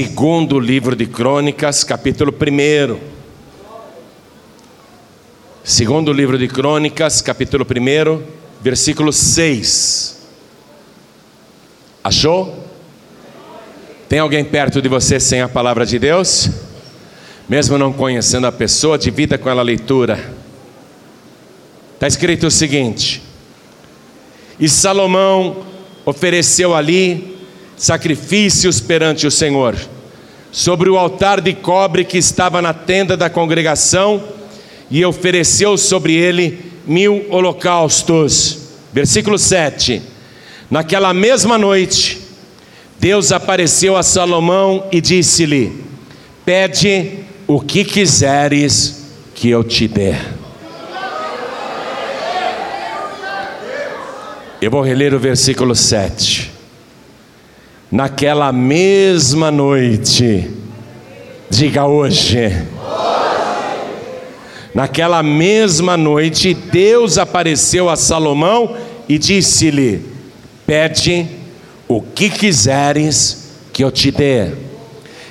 Segundo livro de Crônicas, capítulo 1. Segundo livro de Crônicas, capítulo 1, versículo 6. Achou? Tem alguém perto de você sem a palavra de Deus? Mesmo não conhecendo a pessoa, divida com ela a leitura. Está escrito o seguinte: E Salomão ofereceu ali sacrifícios perante o Senhor, sobre o altar de cobre que estava na tenda da congregação, e ofereceu sobre ele mil holocaustos. Versículo 7: Naquela mesma noite, Deus apareceu a Salomão e disse-lhe: Pede o que quiseres que eu te dê. Eu vou reler o versículo 7. Naquela mesma noite, diga hoje. Naquela mesma noite, Deus apareceu a Salomão e disse-lhe: Pede o que quiseres que eu te dê.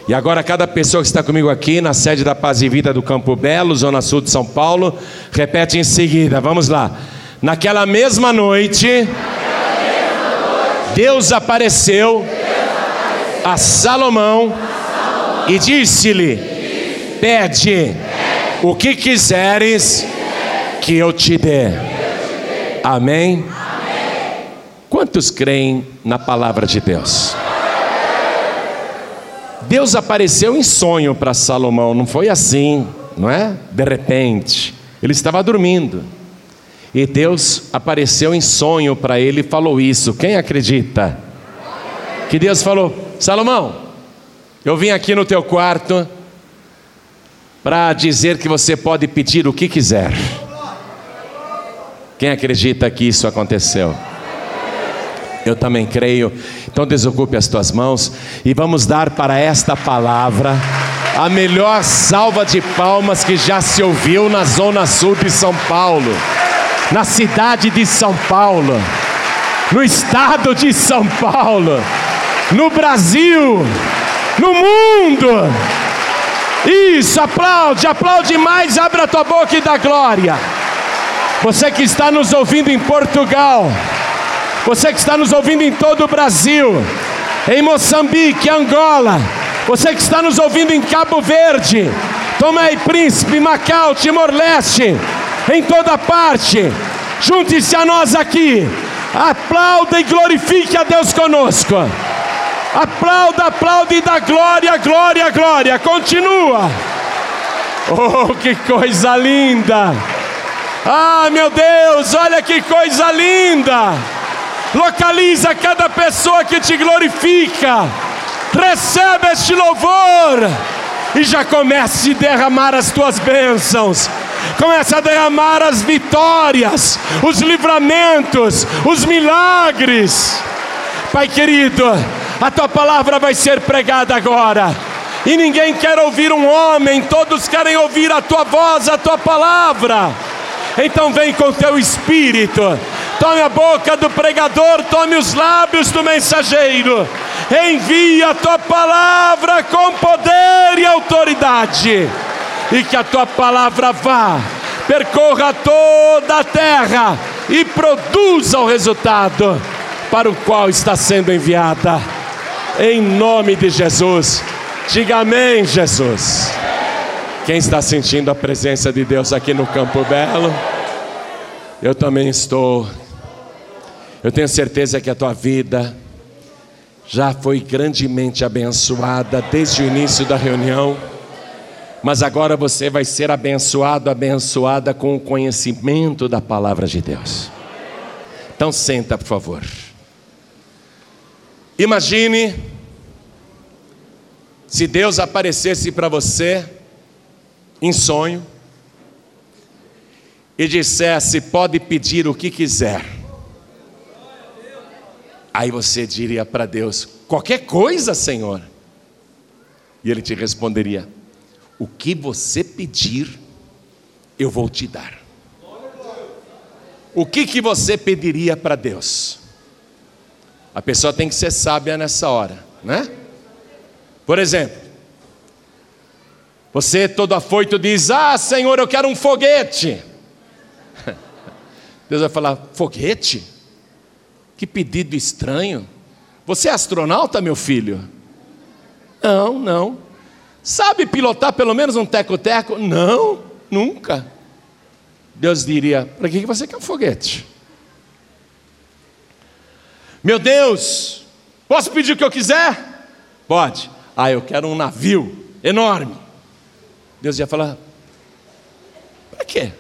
E agora, cada pessoa que está comigo aqui na sede da Paz e Vida do Campo Belo, Zona Sul de São Paulo, repete em seguida, vamos lá. Naquela mesma noite, Deus apareceu a Salomão e disse-lhe: Pede o que quiseres que eu te dê. Amém? Quantos creem na palavra de Deus? Deus apareceu em sonho para Salomão, não foi assim, não é? De repente, ele estava dormindo. E Deus apareceu em sonho para ele e falou isso. Quem acredita? Que Deus falou: Salomão, eu vim aqui no teu quarto para dizer que você pode pedir o que quiser. Quem acredita que isso aconteceu? Eu também creio. Então desocupe as tuas mãos e vamos dar para esta palavra a melhor salva de palmas que já se ouviu na zona sul de São Paulo, na cidade de São Paulo, no estado de São Paulo, no Brasil, no mundo. Isso, aplaude, aplaude mais, abre a tua boca e dá glória. Você que está nos ouvindo em Portugal, você que está nos ouvindo em todo o Brasil, em Moçambique, Angola, você que está nos ouvindo em Cabo Verde, Tomé Príncipe, Macau, Timor-Leste, em toda parte, junte-se a nós aqui, aplauda e glorifique a Deus conosco. Aplauda, aplauda e dá glória, glória, glória. Continua. Oh, que coisa linda! Ah, meu Deus, olha que coisa linda! localiza cada pessoa que te glorifica, recebe este louvor e já comece a derramar as tuas bênçãos. Comece a derramar as vitórias, os livramentos, os milagres. Pai querido, a tua palavra vai ser pregada agora. E ninguém quer ouvir um homem, todos querem ouvir a tua voz, a tua palavra. Então vem com teu espírito tome a boca do pregador, tome os lábios do mensageiro, envia a tua palavra com poder e autoridade, e que a tua palavra vá, percorra toda a terra e produza o resultado para o qual está sendo enviada, em nome de Jesus. Diga amém, Jesus. Quem está sentindo a presença de Deus aqui no Campo Belo? Eu também estou. Eu tenho certeza que a tua vida já foi grandemente abençoada desde o início da reunião, mas agora você vai ser abençoado, abençoada com o conhecimento da palavra de Deus. Então senta, por favor. Imagine se Deus aparecesse para você em sonho e dissesse: pode pedir o que quiser Aí você diria para Deus: qualquer coisa, Senhor. E Ele te responderia: o que você pedir, eu vou te dar. O que, que você pediria para Deus? A pessoa tem que ser sábia nessa hora, né? Por exemplo, você todo afoito diz: Ah, Senhor, eu quero um foguete. Deus vai falar: Foguete? Que pedido estranho. Você é astronauta, meu filho? Não, não. Sabe pilotar pelo menos um teco-teco? Não, nunca. Deus diria: Para que você quer um foguete? Meu Deus, posso pedir o que eu quiser? Pode. Ah, eu quero um navio enorme. Deus ia falar: Para quê?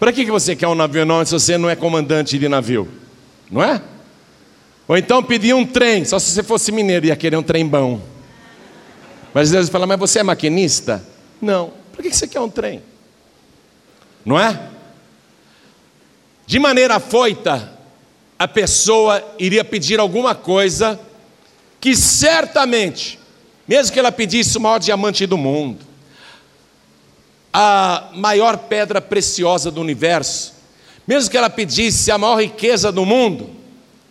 Para que você quer um navio enorme se você não é comandante de navio? Não é? Ou então pedir um trem, só se você fosse mineiro ia querer um trem bom. Mas Deus fala, mas você é maquinista? Não. Para que você quer um trem? Não é? De maneira afoita, a pessoa iria pedir alguma coisa que certamente, mesmo que ela pedisse o maior diamante do mundo, a maior pedra preciosa do universo, mesmo que ela pedisse a maior riqueza do mundo,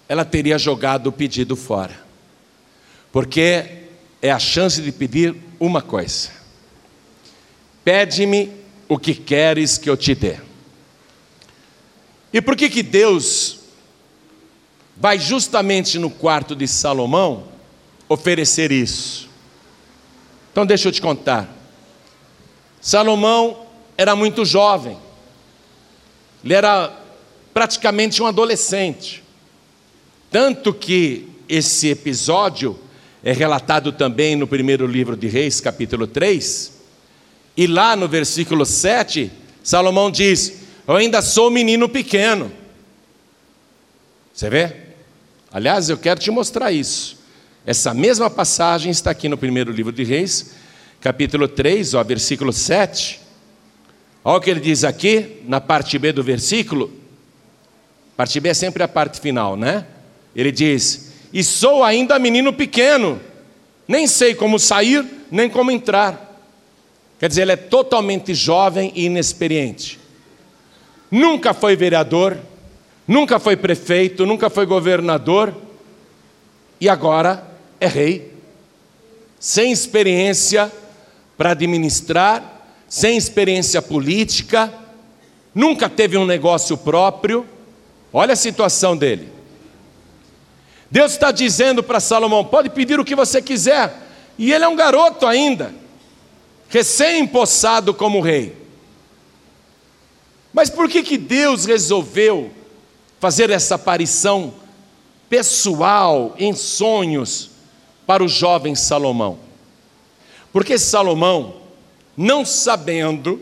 ela teria jogado o pedido fora. Porque é a chance de pedir uma coisa: pede-me o que queres que eu te dê. E por que que Deus vai justamente no quarto de Salomão oferecer isso? Então deixa eu te contar. Salomão era muito jovem. Ele era praticamente um adolescente. Tanto que esse episódio é relatado também no primeiro livro de Reis, capítulo 3. E lá no versículo 7, Salomão diz: Eu ainda sou menino pequeno. Você vê? Aliás, eu quero te mostrar isso. Essa mesma passagem está aqui no primeiro livro de Reis, capítulo 3, ó, versículo 7. Olha o que ele diz aqui, na parte B do versículo. Parte B é sempre a parte final, né? Ele diz: e sou ainda menino pequeno, nem sei como sair, nem como entrar. Quer dizer, ele é totalmente jovem e inexperiente. Nunca foi vereador, nunca foi prefeito, nunca foi governador, e agora é rei. Sem experiência para administrar, sem experiência política, nunca teve um negócio próprio. Olha a situação dele. Deus está dizendo para Salomão: pode pedir o que você quiser. E ele é um garoto ainda, recém-empossado como rei. Mas por que, que Deus resolveu fazer essa aparição pessoal, em sonhos, para o jovem Salomão? Porque Salomão, não sabendo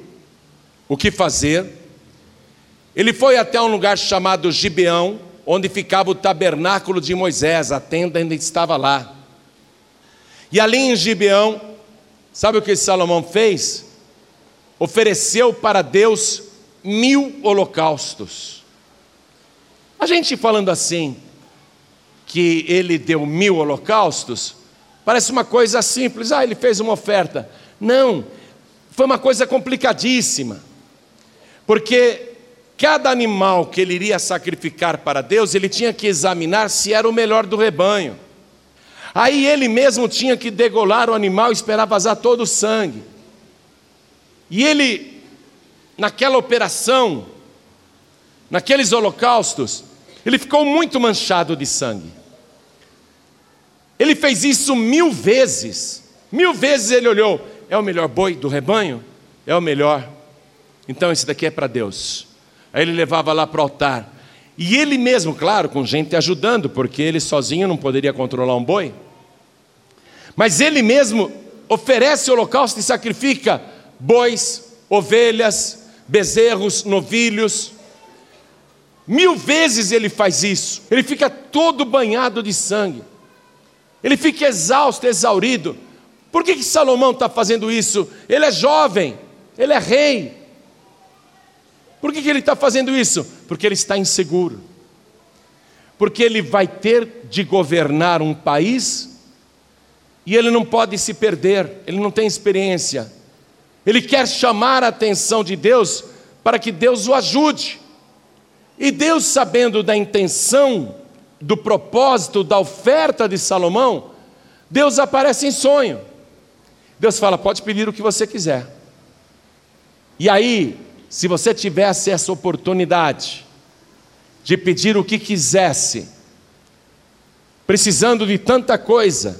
o que fazer, ele foi até um lugar chamado Gibeão, onde ficava o tabernáculo de Moisés, a tenda ainda estava lá. E ali em Gibeão, sabe o que Salomão fez? Ofereceu para Deus mil holocaustos. A gente falando assim, que ele deu mil holocaustos, parece uma coisa simples, ah, ele fez uma oferta. Não, foi uma coisa complicadíssima, porque Cada animal que ele iria sacrificar para Deus, ele tinha que examinar se era o melhor do rebanho. Aí ele mesmo tinha que degolar o animal e esperar vazar todo o sangue. E ele, naquela operação, naqueles holocaustos, ele ficou muito manchado de sangue. Ele fez isso mil vezes. Mil vezes ele olhou: é o melhor boi do rebanho? É o melhor. Então esse daqui é para Deus. Aí ele levava lá para o altar. E ele mesmo, claro, com gente ajudando, porque ele sozinho não poderia controlar um boi. Mas ele mesmo oferece holocausto e sacrifica bois, ovelhas, bezerros, novilhos. Mil vezes ele faz isso. Ele fica todo banhado de sangue. Ele fica exausto, exaurido. Por que, que Salomão está fazendo isso? Ele é jovem, ele é rei, por que, que ele está fazendo isso? Porque ele está inseguro. Porque ele vai ter de governar um país e ele não pode se perder, ele não tem experiência. Ele quer chamar a atenção de Deus para que Deus o ajude. E Deus, sabendo da intenção, do propósito, da oferta de Salomão, Deus aparece em sonho. Deus fala: pode pedir o que você quiser. E aí, se você tivesse essa oportunidade de pedir o que quisesse, precisando de tanta coisa,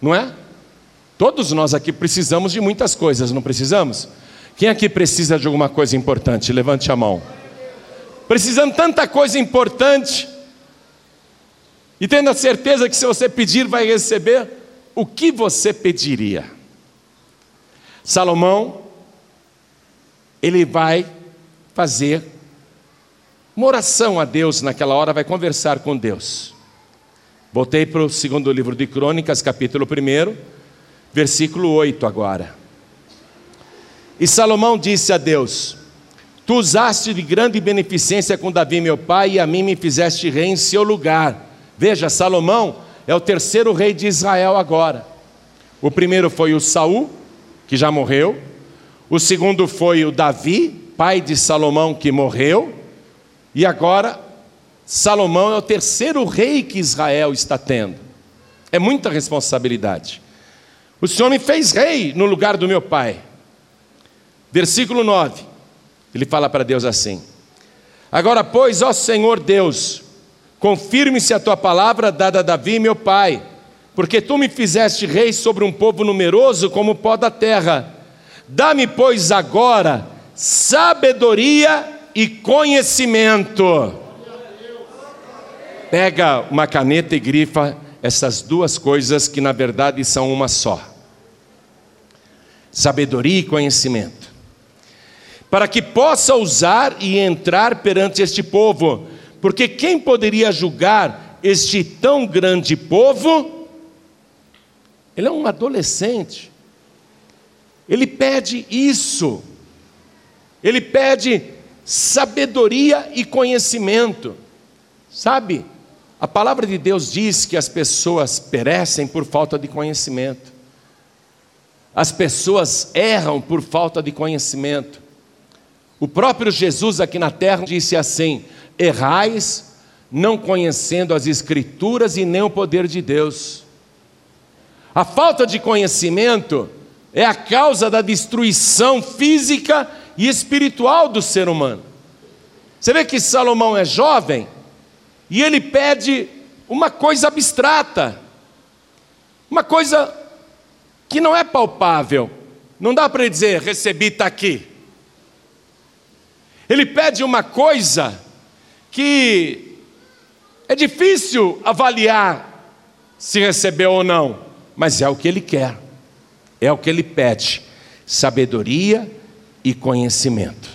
não é? Todos nós aqui precisamos de muitas coisas, não precisamos? Quem aqui precisa de alguma coisa importante? Levante a mão. Precisando de tanta coisa importante, e tendo a certeza que se você pedir, vai receber, o que você pediria? Salomão, ele vai fazer uma oração a Deus naquela hora, vai conversar com Deus. Voltei para o segundo livro de Crônicas, capítulo 1, versículo 8 agora. E Salomão disse a Deus: Tu usaste de grande beneficência com Davi, meu pai, e a mim me fizeste rei em seu lugar. Veja, Salomão é o terceiro rei de Israel agora. O primeiro foi o Saul, que já morreu. O segundo foi o Davi, pai de Salomão, que morreu. E agora, Salomão é o terceiro rei que Israel está tendo. É muita responsabilidade. O Senhor me fez rei no lugar do meu pai. Versículo 9. Ele fala para Deus assim: Agora, pois, ó Senhor Deus, Confirme-se a tua palavra dada a Davi, meu pai, porque tu me fizeste rei sobre um povo numeroso como o pó da terra. Dá-me, pois, agora sabedoria e conhecimento. Pega uma caneta e grifa essas duas coisas que na verdade são uma só: sabedoria e conhecimento. Para que possa usar e entrar perante este povo porque quem poderia julgar este tão grande povo? Ele é um adolescente. Ele pede isso. Ele pede sabedoria e conhecimento. Sabe? A palavra de Deus diz que as pessoas perecem por falta de conhecimento. As pessoas erram por falta de conhecimento. O próprio Jesus aqui na terra disse assim: errais, não conhecendo as Escrituras e nem o poder de Deus. A falta de conhecimento é a causa da destruição física e espiritual do ser humano. Você vê que Salomão é jovem e ele pede uma coisa abstrata, uma coisa que não é palpável. Não dá para dizer, recebi, está aqui. Ele pede uma coisa que é difícil avaliar se recebeu ou não, mas é o que ele quer, é o que ele pede: sabedoria e conhecimento.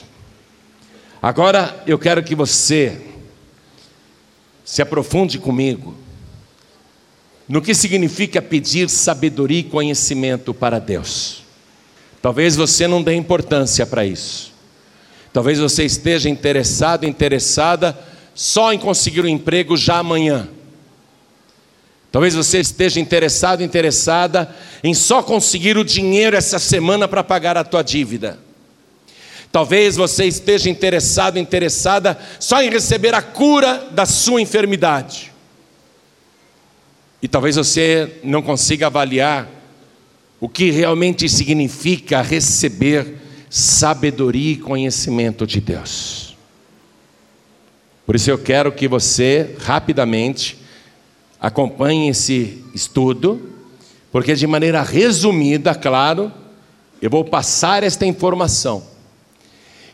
Agora eu quero que você se aprofunde comigo no que significa pedir sabedoria e conhecimento para Deus. Talvez você não dê importância para isso. Talvez você esteja interessado, interessada só em conseguir um emprego já amanhã. Talvez você esteja interessado, interessada em só conseguir o dinheiro essa semana para pagar a tua dívida. Talvez você esteja interessado, interessada só em receber a cura da sua enfermidade. E talvez você não consiga avaliar o que realmente significa receber sabedoria e conhecimento de Deus. Por isso eu quero que você rapidamente acompanhe esse estudo, porque de maneira resumida, claro, eu vou passar esta informação.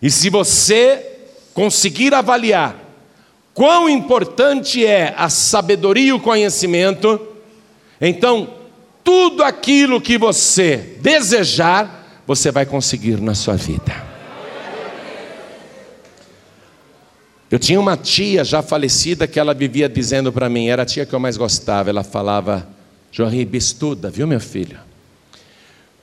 E se você conseguir avaliar quão importante é a sabedoria e o conhecimento, então tudo aquilo que você desejar, você vai conseguir na sua vida. Eu tinha uma tia já falecida que ela vivia dizendo para mim, era a tia que eu mais gostava, ela falava, João Ribe, estuda, viu meu filho?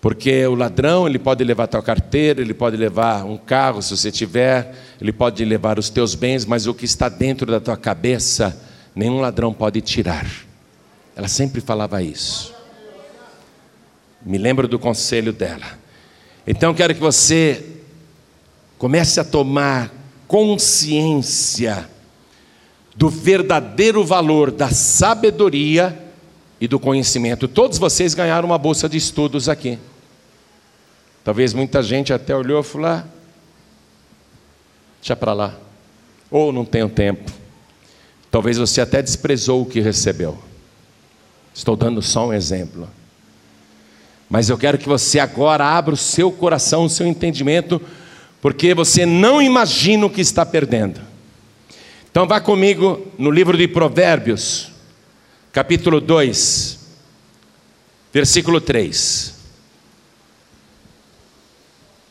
Porque o ladrão, ele pode levar tua carteira, ele pode levar um carro, se você tiver, ele pode levar os teus bens, mas o que está dentro da tua cabeça, nenhum ladrão pode tirar. Ela sempre falava isso. Me lembro do conselho dela. Então quero que você comece a tomar consciência do verdadeiro valor da sabedoria e do conhecimento. Todos vocês ganharam uma bolsa de estudos aqui. Talvez muita gente até olhou e falou: ah, deixa para lá. Ou não tenho tempo. Talvez você até desprezou o que recebeu. Estou dando só um exemplo. Mas eu quero que você agora abra o seu coração, o seu entendimento, porque você não imagina o que está perdendo. Então vá comigo no livro de Provérbios, capítulo 2, versículo 3.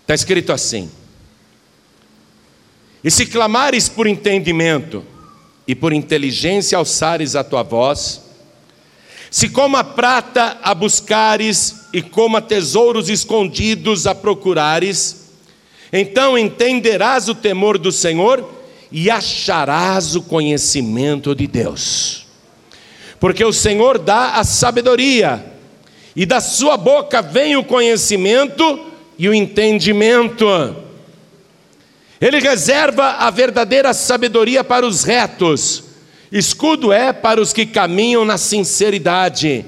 Está escrito assim: E se clamares por entendimento e por inteligência alçares a tua voz, se como a prata a buscares e como a tesouros escondidos a procurares, então entenderás o temor do Senhor e acharás o conhecimento de Deus. Porque o Senhor dá a sabedoria, e da sua boca vem o conhecimento e o entendimento. Ele reserva a verdadeira sabedoria para os retos, escudo é para os que caminham na sinceridade,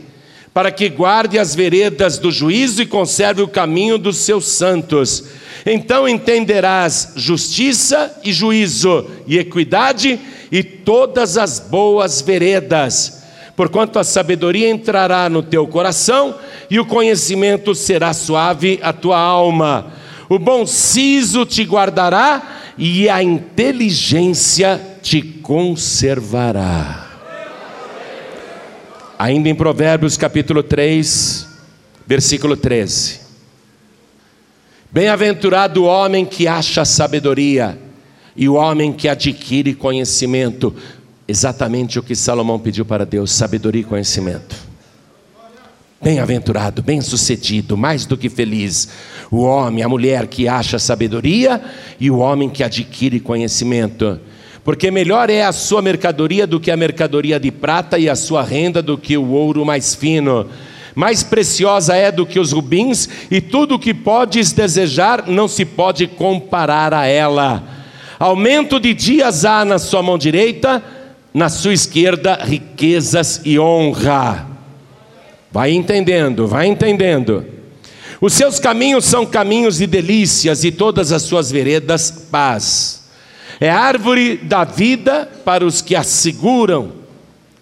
para que guarde as veredas do juízo e conserve o caminho dos seus santos. Então entenderás justiça e juízo, e equidade e todas as boas veredas. Porquanto a sabedoria entrará no teu coração e o conhecimento será suave à tua alma. O bom siso te guardará e a inteligência te conservará. Ainda em Provérbios capítulo 3, versículo 13. Bem-aventurado o homem que acha sabedoria e o homem que adquire conhecimento. Exatamente o que Salomão pediu para Deus: sabedoria e conhecimento. Bem-aventurado, bem-sucedido, mais do que feliz, o homem, a mulher que acha sabedoria e o homem que adquire conhecimento. Porque melhor é a sua mercadoria do que a mercadoria de prata e a sua renda do que o ouro mais fino mais preciosa é do que os rubins, e tudo o que podes desejar não se pode comparar a ela. Aumento de dias há na sua mão direita, na sua esquerda, riquezas e honra. Vai entendendo, vai entendendo. Os seus caminhos são caminhos de delícias, e todas as suas veredas, paz. É árvore da vida para os que a seguram,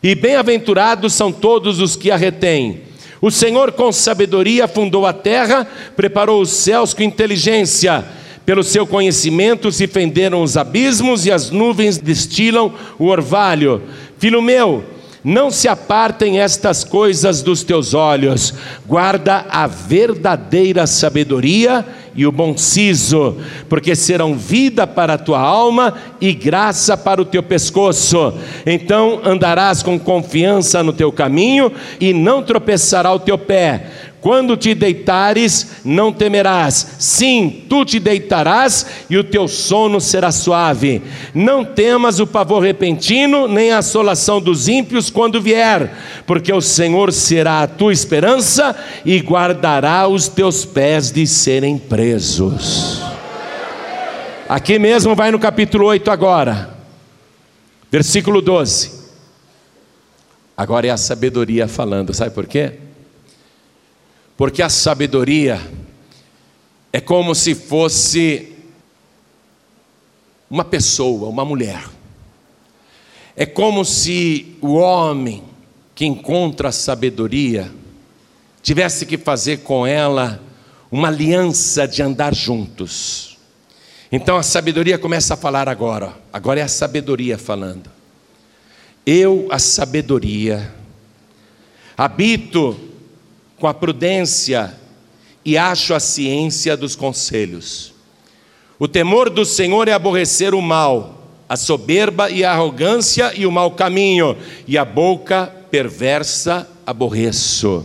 e bem-aventurados são todos os que a retêm. O Senhor, com sabedoria, fundou a terra, preparou os céus com inteligência. Pelo seu conhecimento se fenderam os abismos e as nuvens destilam o orvalho. Filho meu, não se apartem estas coisas dos teus olhos, guarda a verdadeira sabedoria e o bom siso, porque serão vida para a tua alma e graça para o teu pescoço. Então andarás com confiança no teu caminho e não tropeçará o teu pé. Quando te deitares, não temerás. Sim, tu te deitarás e o teu sono será suave. Não temas o pavor repentino, nem a assolação dos ímpios quando vier, porque o Senhor será a tua esperança e guardará os teus pés de serem presos. Aqui mesmo vai no capítulo 8 agora, versículo 12. Agora é a sabedoria falando, sabe por quê? Porque a sabedoria é como se fosse uma pessoa, uma mulher. É como se o homem que encontra a sabedoria tivesse que fazer com ela uma aliança de andar juntos. Então a sabedoria começa a falar agora, agora é a sabedoria falando. Eu, a sabedoria, habito com a prudência e acho a ciência dos conselhos. O temor do Senhor é aborrecer o mal, a soberba e a arrogância e o mau caminho, e a boca perversa aborreço.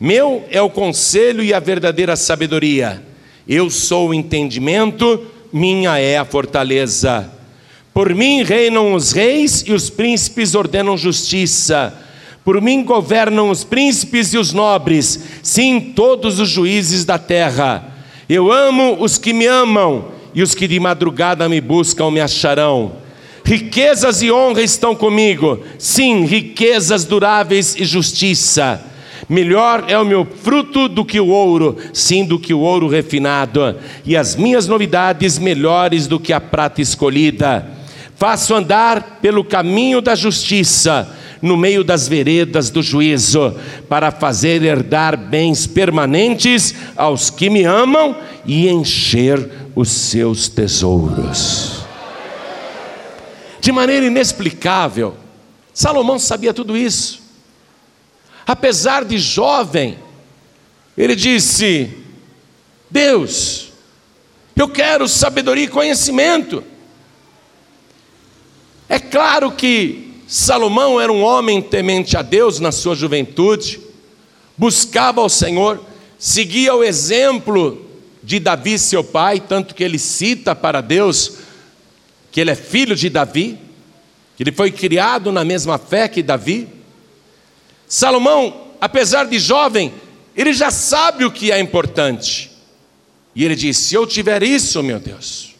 Meu é o conselho e a verdadeira sabedoria. Eu sou o entendimento, minha é a fortaleza. Por mim reinam os reis e os príncipes ordenam justiça. Por mim governam os príncipes e os nobres, sim, todos os juízes da terra. Eu amo os que me amam, e os que de madrugada me buscam me acharão. Riquezas e honra estão comigo, sim, riquezas duráveis e justiça. Melhor é o meu fruto do que o ouro, sim, do que o ouro refinado, e as minhas novidades melhores do que a prata escolhida. Faço andar pelo caminho da justiça, no meio das veredas do juízo, para fazer herdar bens permanentes aos que me amam e encher os seus tesouros. De maneira inexplicável, Salomão sabia tudo isso. Apesar de jovem, ele disse: Deus, eu quero sabedoria e conhecimento. É claro que Salomão era um homem temente a Deus na sua juventude, buscava ao Senhor, seguia o exemplo de Davi, seu pai, tanto que ele cita para Deus que ele é filho de Davi, que ele foi criado na mesma fé que Davi. Salomão, apesar de jovem, ele já sabe o que é importante. E ele diz: Se eu tiver isso, meu Deus,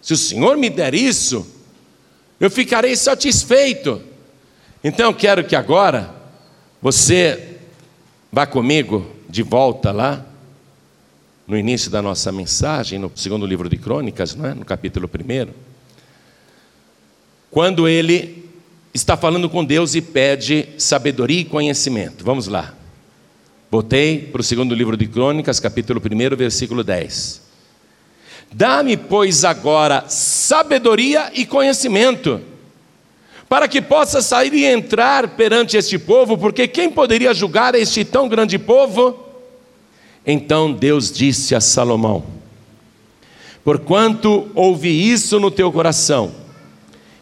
se o Senhor me der isso, eu ficarei satisfeito. Então eu quero que agora você vá comigo de volta lá, no início da nossa mensagem, no segundo livro de Crônicas, não é? no capítulo 1. Quando ele está falando com Deus e pede sabedoria e conhecimento. Vamos lá. Voltei para o segundo livro de Crônicas, capítulo 1, versículo 10. Dá-me, pois, agora sabedoria e conhecimento, para que possa sair e entrar perante este povo, porque quem poderia julgar este tão grande povo? Então Deus disse a Salomão: Porquanto ouvi isso no teu coração,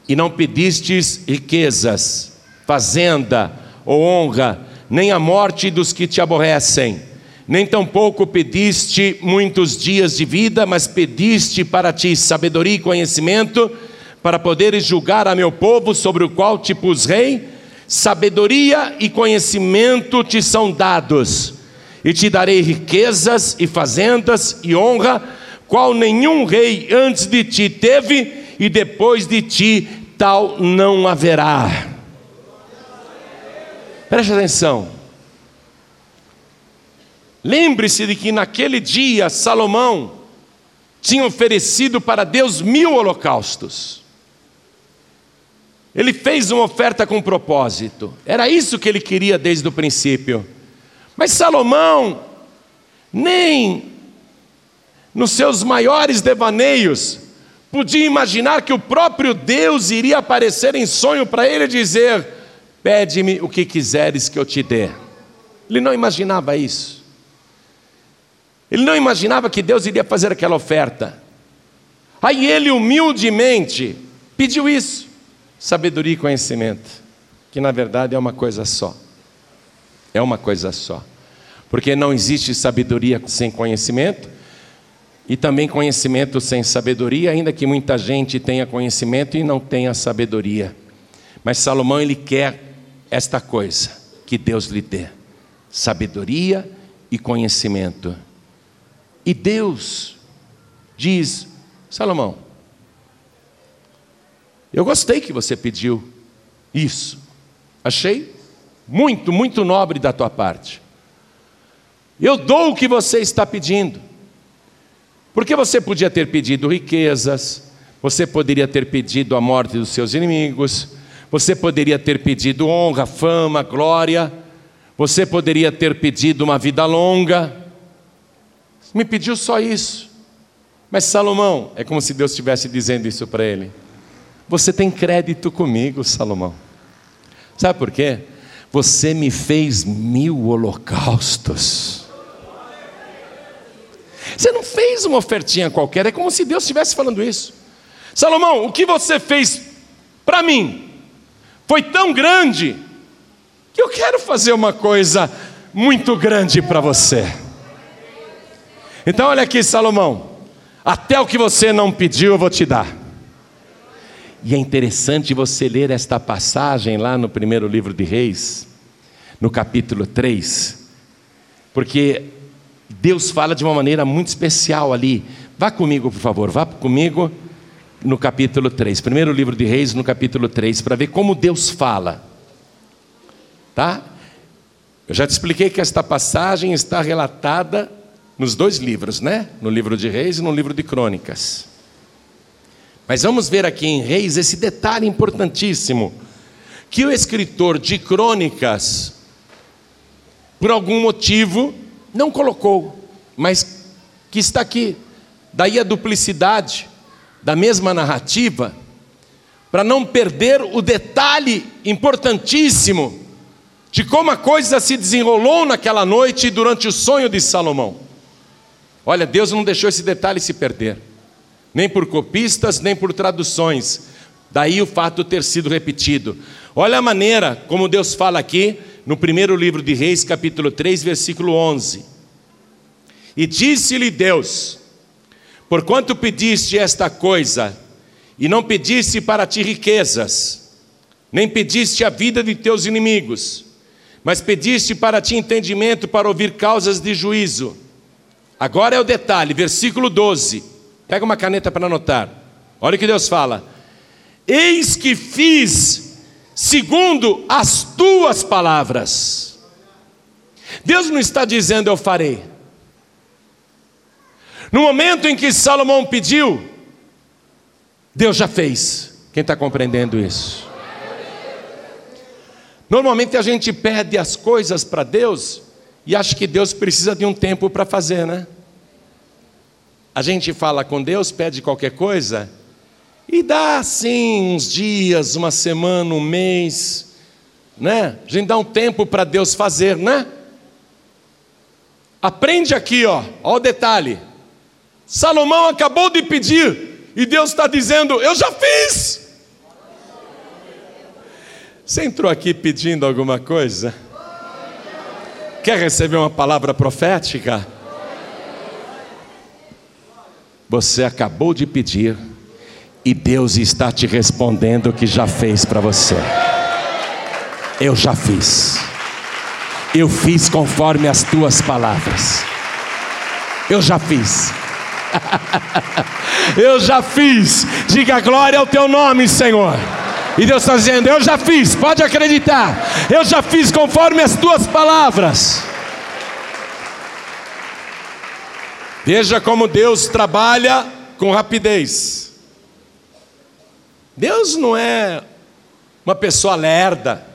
e não pedistes riquezas, fazenda ou honra, nem a morte dos que te aborrecem, nem tampouco pediste muitos dias de vida, mas pediste para ti sabedoria e conhecimento, para poderes julgar a meu povo sobre o qual te pus rei, sabedoria e conhecimento te são dados, e te darei riquezas e fazendas e honra, qual nenhum rei antes de ti teve, e depois de ti tal não haverá. Preste atenção. Lembre-se de que naquele dia Salomão tinha oferecido para Deus mil holocaustos. Ele fez uma oferta com propósito, era isso que ele queria desde o princípio. Mas Salomão, nem nos seus maiores devaneios, podia imaginar que o próprio Deus iria aparecer em sonho para ele e dizer: Pede-me o que quiseres que eu te dê. Ele não imaginava isso. Ele não imaginava que Deus iria fazer aquela oferta. Aí ele humildemente pediu isso: sabedoria e conhecimento, que na verdade é uma coisa só. É uma coisa só. Porque não existe sabedoria sem conhecimento, e também conhecimento sem sabedoria, ainda que muita gente tenha conhecimento e não tenha sabedoria. Mas Salomão ele quer esta coisa que Deus lhe dê: sabedoria e conhecimento. E Deus diz: Salomão, eu gostei que você pediu isso. Achei muito, muito nobre da tua parte. Eu dou o que você está pedindo. Porque você podia ter pedido riquezas, você poderia ter pedido a morte dos seus inimigos, você poderia ter pedido honra, fama, glória, você poderia ter pedido uma vida longa. Me pediu só isso. Mas Salomão, é como se Deus estivesse dizendo isso para ele. Você tem crédito comigo, Salomão. Sabe por quê? Você me fez mil holocaustos. Você não fez uma ofertinha qualquer, é como se Deus estivesse falando isso. Salomão, o que você fez para mim foi tão grande que eu quero fazer uma coisa muito grande para você. Então, olha aqui, Salomão, até o que você não pediu eu vou te dar. E é interessante você ler esta passagem lá no primeiro livro de Reis, no capítulo 3, porque Deus fala de uma maneira muito especial ali. Vá comigo, por favor, vá comigo no capítulo 3. Primeiro livro de Reis, no capítulo 3, para ver como Deus fala. Tá? Eu já te expliquei que esta passagem está relatada nos dois livros, né? No livro de Reis e no livro de Crônicas. Mas vamos ver aqui em Reis esse detalhe importantíssimo que o escritor de Crônicas, por algum motivo, não colocou, mas que está aqui. Daí a duplicidade da mesma narrativa, para não perder o detalhe importantíssimo de como a coisa se desenrolou naquela noite durante o sonho de Salomão. Olha, Deus não deixou esse detalhe se perder, nem por copistas, nem por traduções. Daí o fato ter sido repetido. Olha a maneira como Deus fala aqui no primeiro livro de Reis, capítulo 3, versículo 11. E disse-lhe Deus: Porquanto pediste esta coisa, e não pediste para ti riquezas, nem pediste a vida de teus inimigos, mas pediste para ti entendimento para ouvir causas de juízo. Agora é o detalhe, versículo 12. Pega uma caneta para anotar. Olha o que Deus fala: Eis que fiz segundo as tuas palavras. Deus não está dizendo eu farei. No momento em que Salomão pediu, Deus já fez. Quem está compreendendo isso? Normalmente a gente pede as coisas para Deus e acha que Deus precisa de um tempo para fazer, né? A gente fala com Deus, pede qualquer coisa e dá assim uns dias, uma semana, um mês, né? A gente dá um tempo para Deus fazer, né? Aprende aqui, ó, ó o detalhe. Salomão acabou de pedir e Deus está dizendo: Eu já fiz. Você entrou aqui pedindo alguma coisa? Quer receber uma palavra profética? Você acabou de pedir e Deus está te respondendo que já fez para você. Eu já fiz. Eu fiz conforme as tuas palavras. Eu já fiz. eu já fiz. Diga glória ao teu nome, Senhor. E Deus está dizendo: Eu já fiz, pode acreditar. Eu já fiz conforme as tuas palavras. Veja como Deus trabalha com rapidez. Deus não é uma pessoa lerda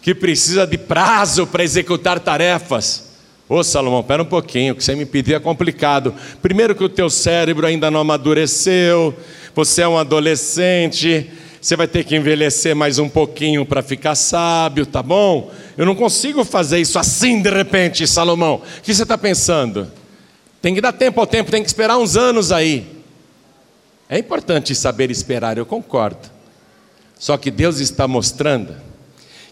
que precisa de prazo para executar tarefas. Ô Salomão, espera um pouquinho, o que você me pediu é complicado. Primeiro que o teu cérebro ainda não amadureceu, você é um adolescente, você vai ter que envelhecer mais um pouquinho para ficar sábio, tá bom? Eu não consigo fazer isso assim de repente, Salomão. O que você está pensando? Tem que dar tempo ao tempo, tem que esperar uns anos aí. É importante saber esperar, eu concordo. Só que Deus está mostrando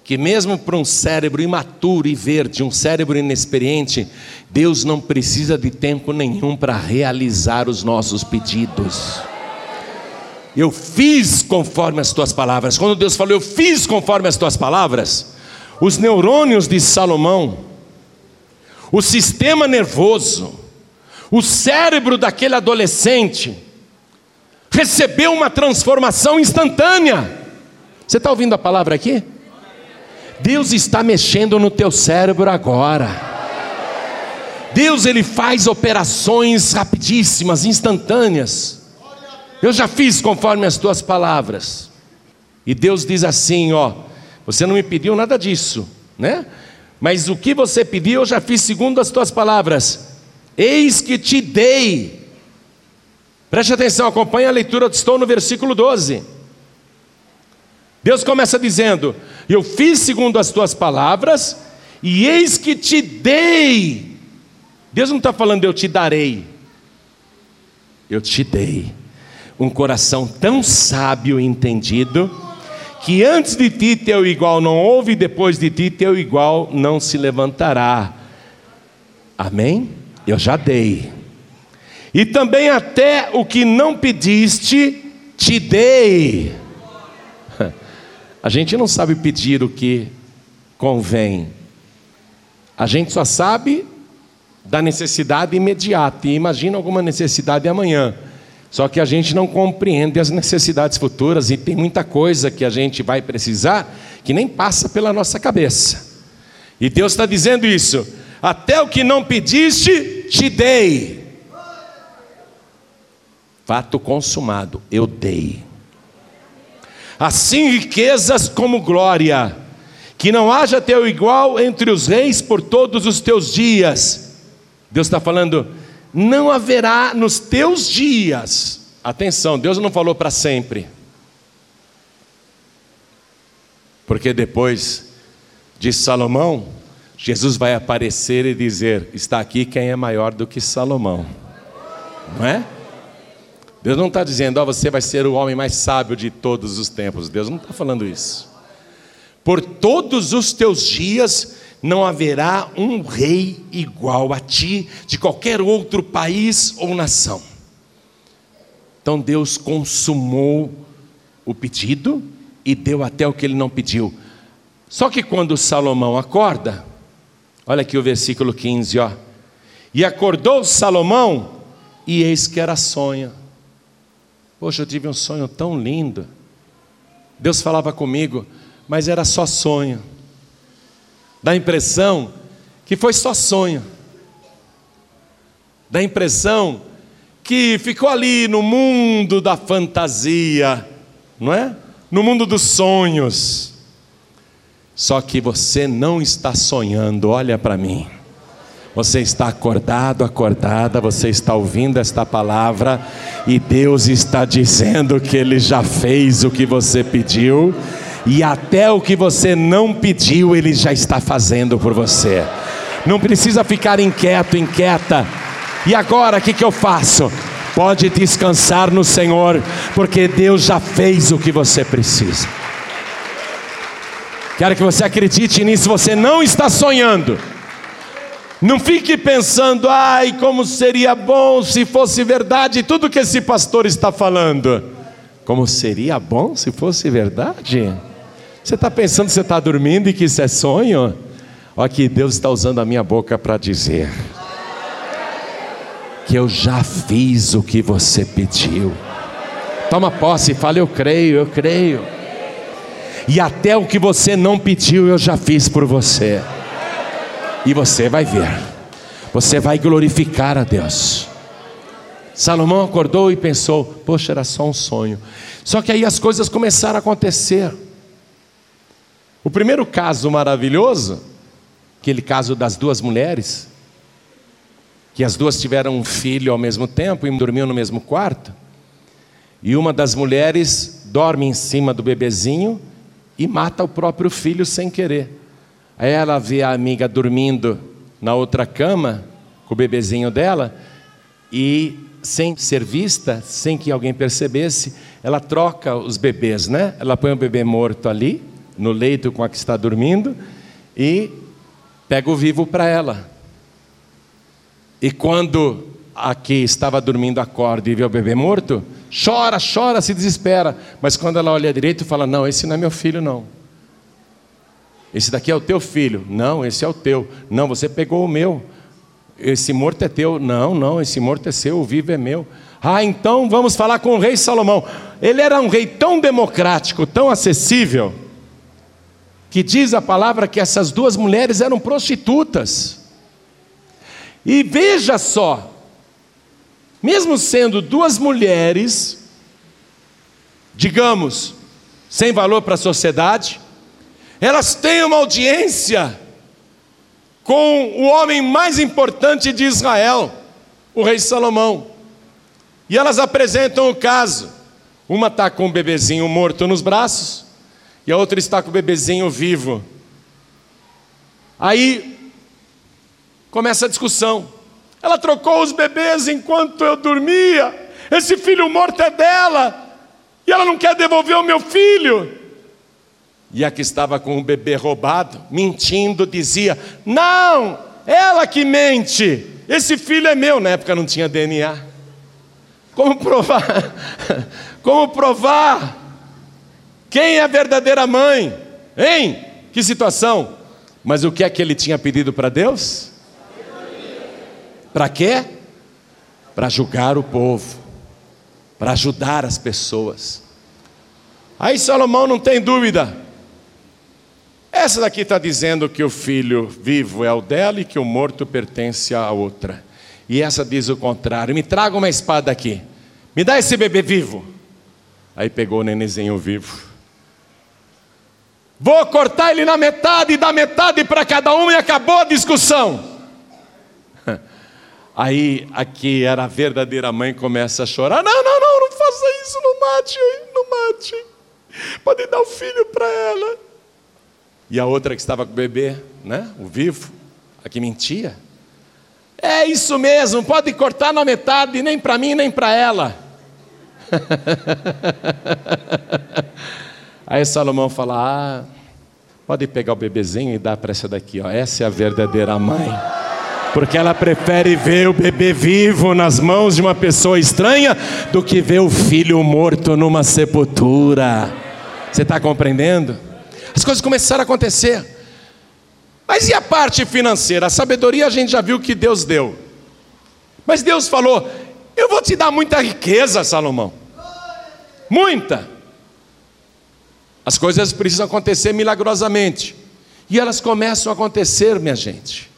que mesmo para um cérebro imaturo e verde, um cérebro inexperiente, Deus não precisa de tempo nenhum para realizar os nossos pedidos. Eu fiz conforme as tuas palavras. Quando Deus falou, eu fiz conforme as tuas palavras, os neurônios de Salomão, o sistema nervoso, o cérebro daquele adolescente, recebeu uma transformação instantânea. Você está ouvindo a palavra aqui? Deus está mexendo no teu cérebro agora. Deus ele faz operações rapidíssimas, instantâneas. Eu já fiz conforme as tuas palavras. E Deus diz assim, ó, você não me pediu nada disso, né? Mas o que você pediu eu já fiz segundo as tuas palavras. Eis que te dei. Preste atenção, acompanhe a leitura, estou no versículo 12. Deus começa dizendo: Eu fiz segundo as tuas palavras, e eis que te dei. Deus não está falando eu te darei, eu te dei um coração tão sábio e entendido, que antes de ti teu igual não houve, e depois de ti teu igual não se levantará. Amém? Eu já dei. E também até o que não pediste, te dei. A gente não sabe pedir o que convém. A gente só sabe da necessidade imediata. E imagina alguma necessidade amanhã. Só que a gente não compreende as necessidades futuras e tem muita coisa que a gente vai precisar que nem passa pela nossa cabeça. E Deus está dizendo isso: até o que não pediste, te dei. Fato consumado, eu dei. Assim riquezas como glória, que não haja teu igual entre os reis por todos os teus dias. Deus está falando, não haverá nos teus dias. Atenção, Deus não falou para sempre. Porque depois de Salomão, Jesus vai aparecer e dizer: Está aqui quem é maior do que Salomão. Não é? Deus não está dizendo, ó, oh, você vai ser o homem mais sábio de todos os tempos. Deus não está falando isso. Por todos os teus dias não haverá um rei igual a ti de qualquer outro país ou nação. Então Deus consumou o pedido e deu até o que ele não pediu. Só que quando Salomão acorda, olha aqui o versículo 15, ó. E acordou Salomão, e eis que era sonho. Poxa, eu tive um sonho tão lindo. Deus falava comigo, mas era só sonho dá a impressão que foi só sonho, dá a impressão que ficou ali no mundo da fantasia, não é? No mundo dos sonhos. Só que você não está sonhando, olha para mim. Você está acordado, acordada, você está ouvindo esta palavra e Deus está dizendo que Ele já fez o que você pediu e até o que você não pediu, Ele já está fazendo por você. Não precisa ficar inquieto, inquieta. E agora o que, que eu faço? Pode descansar no Senhor, porque Deus já fez o que você precisa. Quero que você acredite nisso, você não está sonhando. Não fique pensando, ai, como seria bom se fosse verdade tudo que esse pastor está falando. Como seria bom se fosse verdade? Você está pensando que você está dormindo e que isso é sonho? Olha que Deus está usando a minha boca para dizer que eu já fiz o que você pediu. Toma posse e fala: Eu creio, eu creio. E até o que você não pediu, eu já fiz por você. E você vai ver, você vai glorificar a Deus. Salomão acordou e pensou: Poxa, era só um sonho. Só que aí as coisas começaram a acontecer. O primeiro caso maravilhoso, aquele caso das duas mulheres, que as duas tiveram um filho ao mesmo tempo e dormiam no mesmo quarto, e uma das mulheres dorme em cima do bebezinho e mata o próprio filho sem querer. Aí ela vê a amiga dormindo na outra cama com o bebezinho dela e sem ser vista, sem que alguém percebesse, ela troca os bebês, né? Ela põe o bebê morto ali no leito com a que está dormindo e pega o vivo para ela. E quando a que estava dormindo acorda e vê o bebê morto, chora, chora, se desespera. Mas quando ela olha direito, fala: Não, esse não é meu filho, não. Esse daqui é o teu filho. Não, esse é o teu. Não, você pegou o meu. Esse morto é teu. Não, não, esse morto é seu, o vivo é meu. Ah, então vamos falar com o rei Salomão. Ele era um rei tão democrático, tão acessível que diz a palavra que essas duas mulheres eram prostitutas. E veja só, mesmo sendo duas mulheres, digamos, sem valor para a sociedade, elas têm uma audiência com o homem mais importante de Israel, o rei Salomão. E elas apresentam o caso. Uma está com um bebezinho morto nos braços, e a outra está com o bebezinho vivo. Aí começa a discussão. Ela trocou os bebês enquanto eu dormia. Esse filho morto é dela. E ela não quer devolver o meu filho. E a que estava com o bebê roubado, mentindo, dizia: Não, ela que mente. Esse filho é meu. Na época não tinha DNA. Como provar? Como provar? Quem é a verdadeira mãe? Hein? Que situação? Mas o que é que ele tinha pedido para Deus? Para quê? Para julgar o povo. para ajudar as pessoas. Aí Salomão não tem dúvida. Essa daqui está dizendo que o filho vivo é o dela e que o morto pertence à outra. E essa diz o contrário: me traga uma espada aqui, me dá esse bebê vivo. Aí pegou o nenenzinho vivo. Vou cortar ele na metade e metade para cada um e acabou a discussão. Aí aqui era a verdadeira mãe começa a chorar. Não, não, não, não faça isso, não mate, não mate. Pode dar o filho para ela. E a outra que estava com o bebê, né? O vivo, a que mentia. É isso mesmo, pode cortar na metade, nem para mim, nem para ela. Aí Salomão fala: Ah, pode pegar o bebezinho e dar para essa daqui, ó. Essa é a verdadeira mãe. Porque ela prefere ver o bebê vivo nas mãos de uma pessoa estranha do que ver o filho morto numa sepultura. Você está compreendendo? As coisas começaram a acontecer. Mas e a parte financeira? A sabedoria a gente já viu que Deus deu. Mas Deus falou: Eu vou te dar muita riqueza, Salomão. Muita. As coisas precisam acontecer milagrosamente. E elas começam a acontecer, minha gente.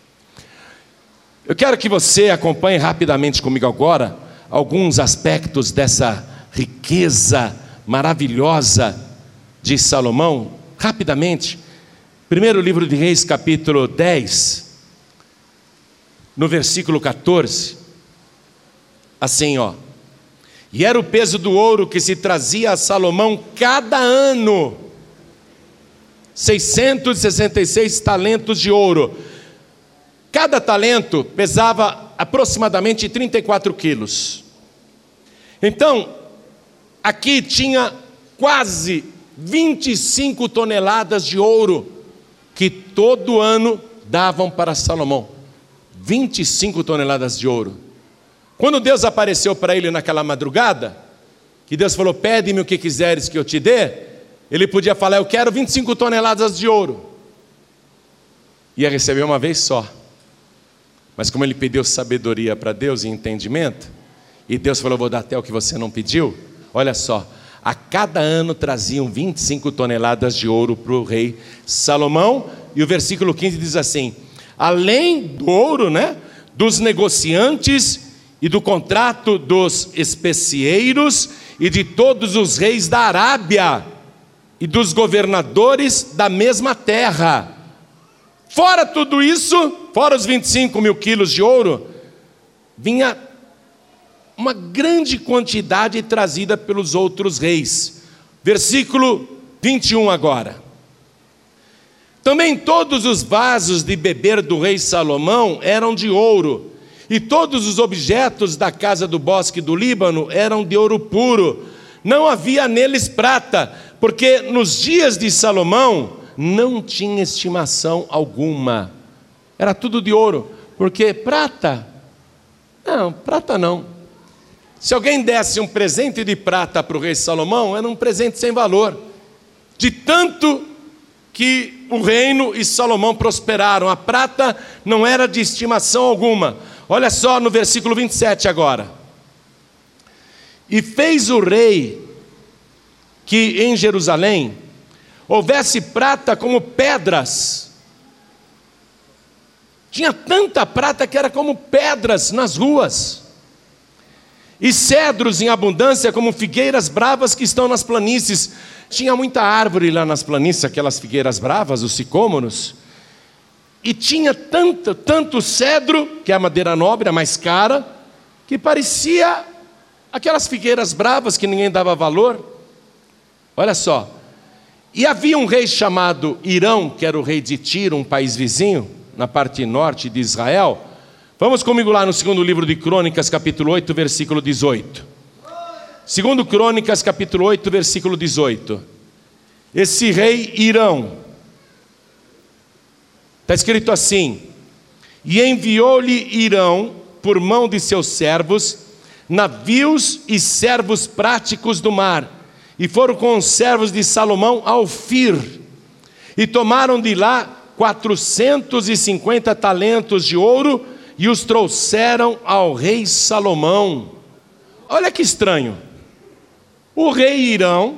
Eu quero que você acompanhe rapidamente comigo agora alguns aspectos dessa riqueza maravilhosa de Salomão, rapidamente. Primeiro livro de Reis, capítulo 10, no versículo 14. Assim, ó. E era o peso do ouro que se trazia a Salomão cada ano. 666 talentos de ouro. Cada talento pesava aproximadamente 34 quilos. Então, aqui tinha quase 25 toneladas de ouro que todo ano davam para Salomão. 25 toneladas de ouro. Quando Deus apareceu para ele naquela madrugada, que Deus falou: Pede-me o que quiseres que eu te dê, ele podia falar: Eu quero 25 toneladas de ouro. Ia receber uma vez só. Mas como ele pediu sabedoria para Deus e entendimento, e Deus falou: Vou dar até o que você não pediu, olha só. A cada ano traziam 25 toneladas de ouro para o rei Salomão, e o versículo 15 diz assim: além do ouro, né, dos negociantes e do contrato dos especieiros e de todos os reis da Arábia e dos governadores da mesma terra. Fora tudo isso, fora os 25 mil quilos de ouro, vinha uma grande quantidade trazida pelos outros reis. Versículo 21 agora. Também todos os vasos de beber do rei Salomão eram de ouro e todos os objetos da casa do bosque do Líbano eram de ouro puro. Não havia neles prata, porque nos dias de Salomão não tinha estimação alguma. Era tudo de ouro, porque prata, não, prata não. Se alguém desse um presente de prata para o rei Salomão, era um presente sem valor. De tanto que o reino e Salomão prosperaram, a prata não era de estimação alguma. Olha só no versículo 27 agora. E fez o rei que em Jerusalém houvesse prata como pedras. Tinha tanta prata que era como pedras nas ruas. E cedros em abundância, como figueiras bravas que estão nas planícies. Tinha muita árvore lá nas planícies, aquelas figueiras bravas, os sicômoros. E tinha tanto, tanto cedro, que é a madeira nobre, a mais cara, que parecia aquelas figueiras bravas que ninguém dava valor. Olha só. E havia um rei chamado Irão, que era o rei de Tiro, um país vizinho, na parte norte de Israel. Vamos comigo lá no segundo livro de Crônicas, capítulo 8, versículo 18. Segundo Crônicas, capítulo 8, versículo 18. Esse rei Irão, Está escrito assim: E enviou-lhe Irão, por mão de seus servos, navios e servos práticos do mar, e foram com os servos de Salomão ao Fir, e tomaram de lá quatrocentos e cinquenta talentos de ouro, e os trouxeram ao rei Salomão. Olha que estranho. o rei Irão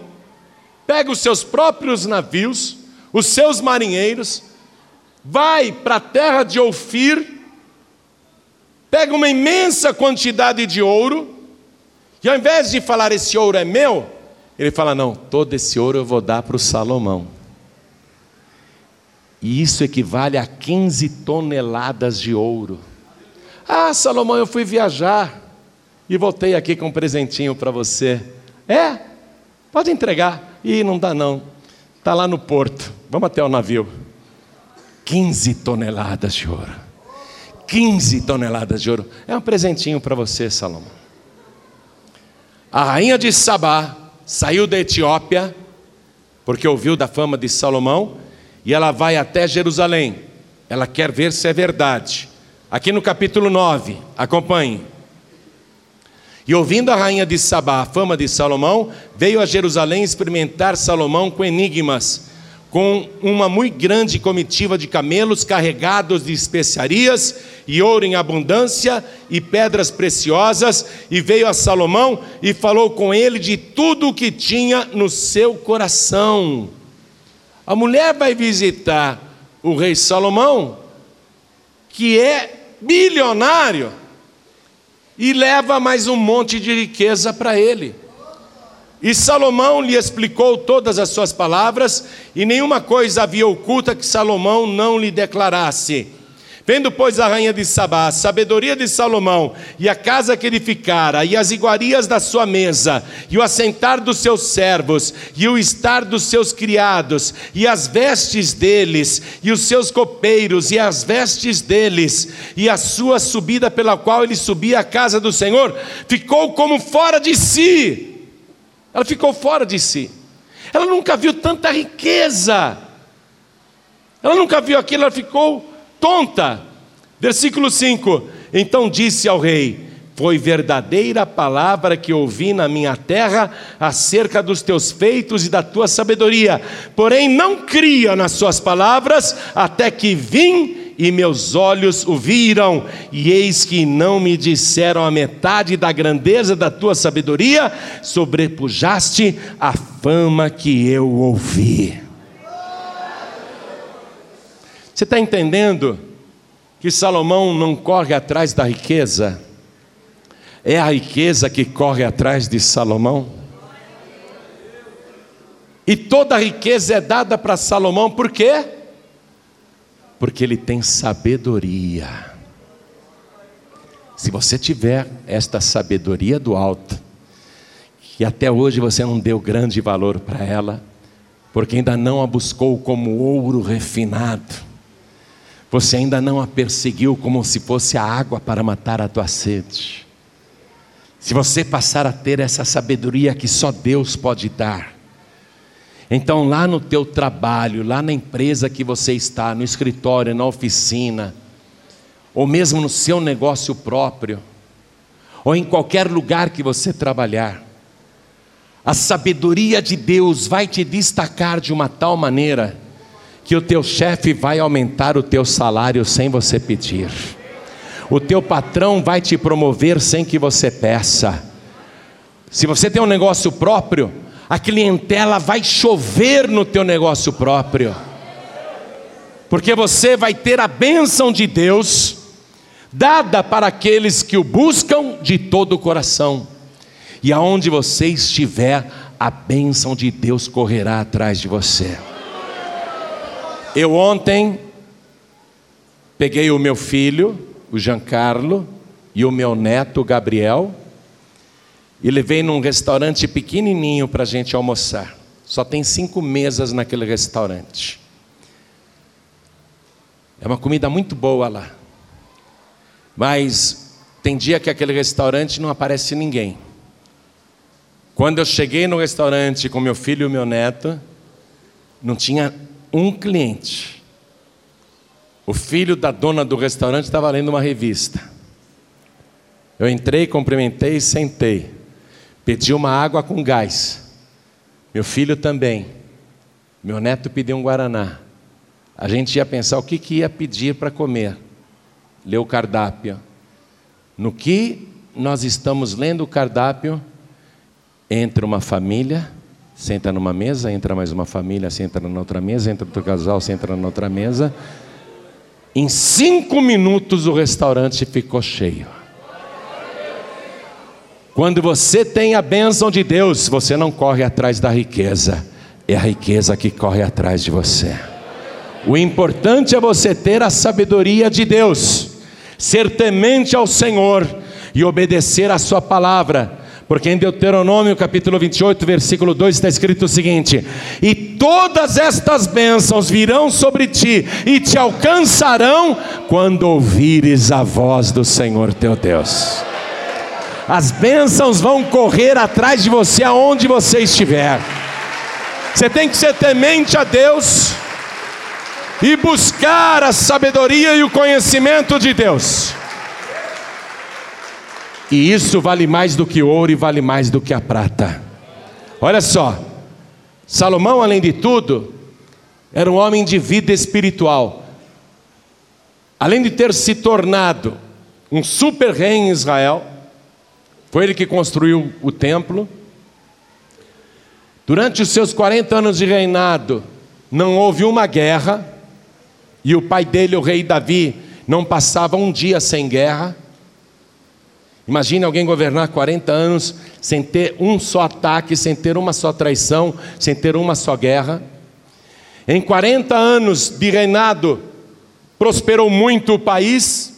pega os seus próprios navios, os seus marinheiros, vai para a terra de Ofir, pega uma imensa quantidade de ouro, e ao invés de falar esse ouro é meu, ele fala: não, todo esse ouro eu vou dar para o Salomão. E isso equivale a 15 toneladas de ouro. Ah, Salomão, eu fui viajar e voltei aqui com um presentinho para você. É? Pode entregar. Ih, não dá não. Está lá no porto. Vamos até o navio. 15 toneladas de ouro. 15 toneladas de ouro. É um presentinho para você, Salomão. A rainha de Sabá saiu da Etiópia, porque ouviu da fama de Salomão, e ela vai até Jerusalém. Ela quer ver se é verdade. Aqui no capítulo 9, acompanhe. E ouvindo a rainha de Sabá a fama de Salomão, veio a Jerusalém experimentar Salomão com enigmas, com uma muito grande comitiva de camelos carregados de especiarias e ouro em abundância e pedras preciosas, e veio a Salomão e falou com ele de tudo o que tinha no seu coração. A mulher vai visitar o rei Salomão, que é bilionário, e leva mais um monte de riqueza para ele. E Salomão lhe explicou todas as suas palavras, e nenhuma coisa havia oculta que Salomão não lhe declarasse. Vendo, pois, a rainha de Sabá, a sabedoria de Salomão, e a casa que ele ficara, e as iguarias da sua mesa, e o assentar dos seus servos, e o estar dos seus criados, e as vestes deles, e os seus copeiros, e as vestes deles, e a sua subida pela qual ele subia à casa do Senhor, ficou como fora de si. Ela ficou fora de si. Ela nunca viu tanta riqueza. Ela nunca viu aquilo, ela ficou tonta. Versículo 5: Então disse ao rei: Foi verdadeira a palavra que ouvi na minha terra acerca dos teus feitos e da tua sabedoria, porém não cria nas suas palavras, até que vim e meus olhos o viram, e eis que não me disseram a metade da grandeza da tua sabedoria, sobrepujaste a fama que eu ouvi. Você está entendendo que Salomão não corre atrás da riqueza, é a riqueza que corre atrás de Salomão? E toda a riqueza é dada para Salomão, por quê? Porque ele tem sabedoria. Se você tiver esta sabedoria do alto, que até hoje você não deu grande valor para ela, porque ainda não a buscou como ouro refinado, você ainda não a perseguiu como se fosse a água para matar a tua sede. Se você passar a ter essa sabedoria que só Deus pode dar, então lá no teu trabalho, lá na empresa que você está, no escritório, na oficina, ou mesmo no seu negócio próprio, ou em qualquer lugar que você trabalhar, a sabedoria de Deus vai te destacar de uma tal maneira que o teu chefe vai aumentar o teu salário sem você pedir. O teu patrão vai te promover sem que você peça. Se você tem um negócio próprio, a clientela vai chover no teu negócio próprio. Porque você vai ter a bênção de Deus dada para aqueles que o buscam de todo o coração. E aonde você estiver, a bênção de Deus correrá atrás de você. Eu ontem peguei o meu filho, o Giancarlo, e o meu neto, o Gabriel, e levei num restaurante pequenininho para a gente almoçar. Só tem cinco mesas naquele restaurante. É uma comida muito boa lá. Mas tem dia que aquele restaurante não aparece ninguém. Quando eu cheguei no restaurante com meu filho e meu neto, não tinha um cliente. O filho da dona do restaurante estava lendo uma revista. Eu entrei, cumprimentei e sentei. Pedi uma água com gás. Meu filho também. Meu neto pediu um guaraná. A gente ia pensar o que, que ia pedir para comer. Leu o cardápio. No que nós estamos lendo o cardápio, entra uma família, senta numa mesa, entra mais uma família, senta na outra mesa, entra outro casal, senta na outra mesa. Em cinco minutos o restaurante ficou cheio. Quando você tem a bênção de Deus, você não corre atrás da riqueza, é a riqueza que corre atrás de você. O importante é você ter a sabedoria de Deus, ser temente ao Senhor e obedecer a Sua palavra, porque em Deuteronômio capítulo 28, versículo 2 está escrito o seguinte: E todas estas bênçãos virão sobre ti e te alcançarão quando ouvires a voz do Senhor teu Deus. As bênçãos vão correr atrás de você aonde você estiver. Você tem que ser temente a Deus e buscar a sabedoria e o conhecimento de Deus. E isso vale mais do que ouro e vale mais do que a prata. Olha só, Salomão, além de tudo, era um homem de vida espiritual. Além de ter se tornado um super rei em Israel, foi ele que construiu o templo. Durante os seus 40 anos de reinado, não houve uma guerra, e o pai dele, o rei Davi, não passava um dia sem guerra. Imagine alguém governar 40 anos sem ter um só ataque, sem ter uma só traição, sem ter uma só guerra. Em 40 anos de reinado, prosperou muito o país,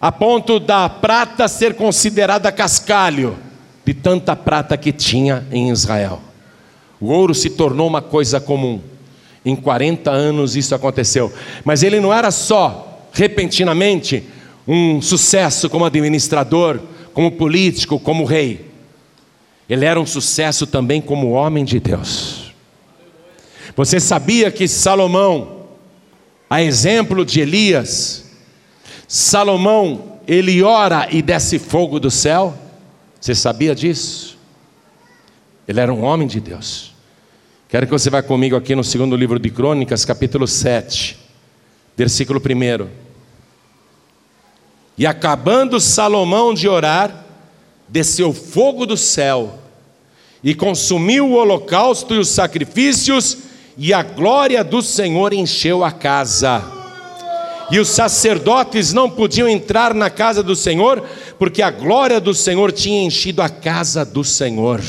a ponto da prata ser considerada cascalho, de tanta prata que tinha em Israel. O ouro se tornou uma coisa comum. Em 40 anos isso aconteceu. Mas ele não era só, repentinamente, um sucesso como administrador, como político, como rei. Ele era um sucesso também como homem de Deus. Você sabia que Salomão, a exemplo de Elias, Salomão, ele ora e desce fogo do céu. Você sabia disso? Ele era um homem de Deus. Quero que você vá comigo aqui no segundo livro de Crônicas, capítulo 7, versículo 1. E acabando Salomão de orar, desceu fogo do céu e consumiu o holocausto e os sacrifícios, e a glória do Senhor encheu a casa e os sacerdotes não podiam entrar na casa do Senhor, porque a glória do Senhor tinha enchido a casa do Senhor.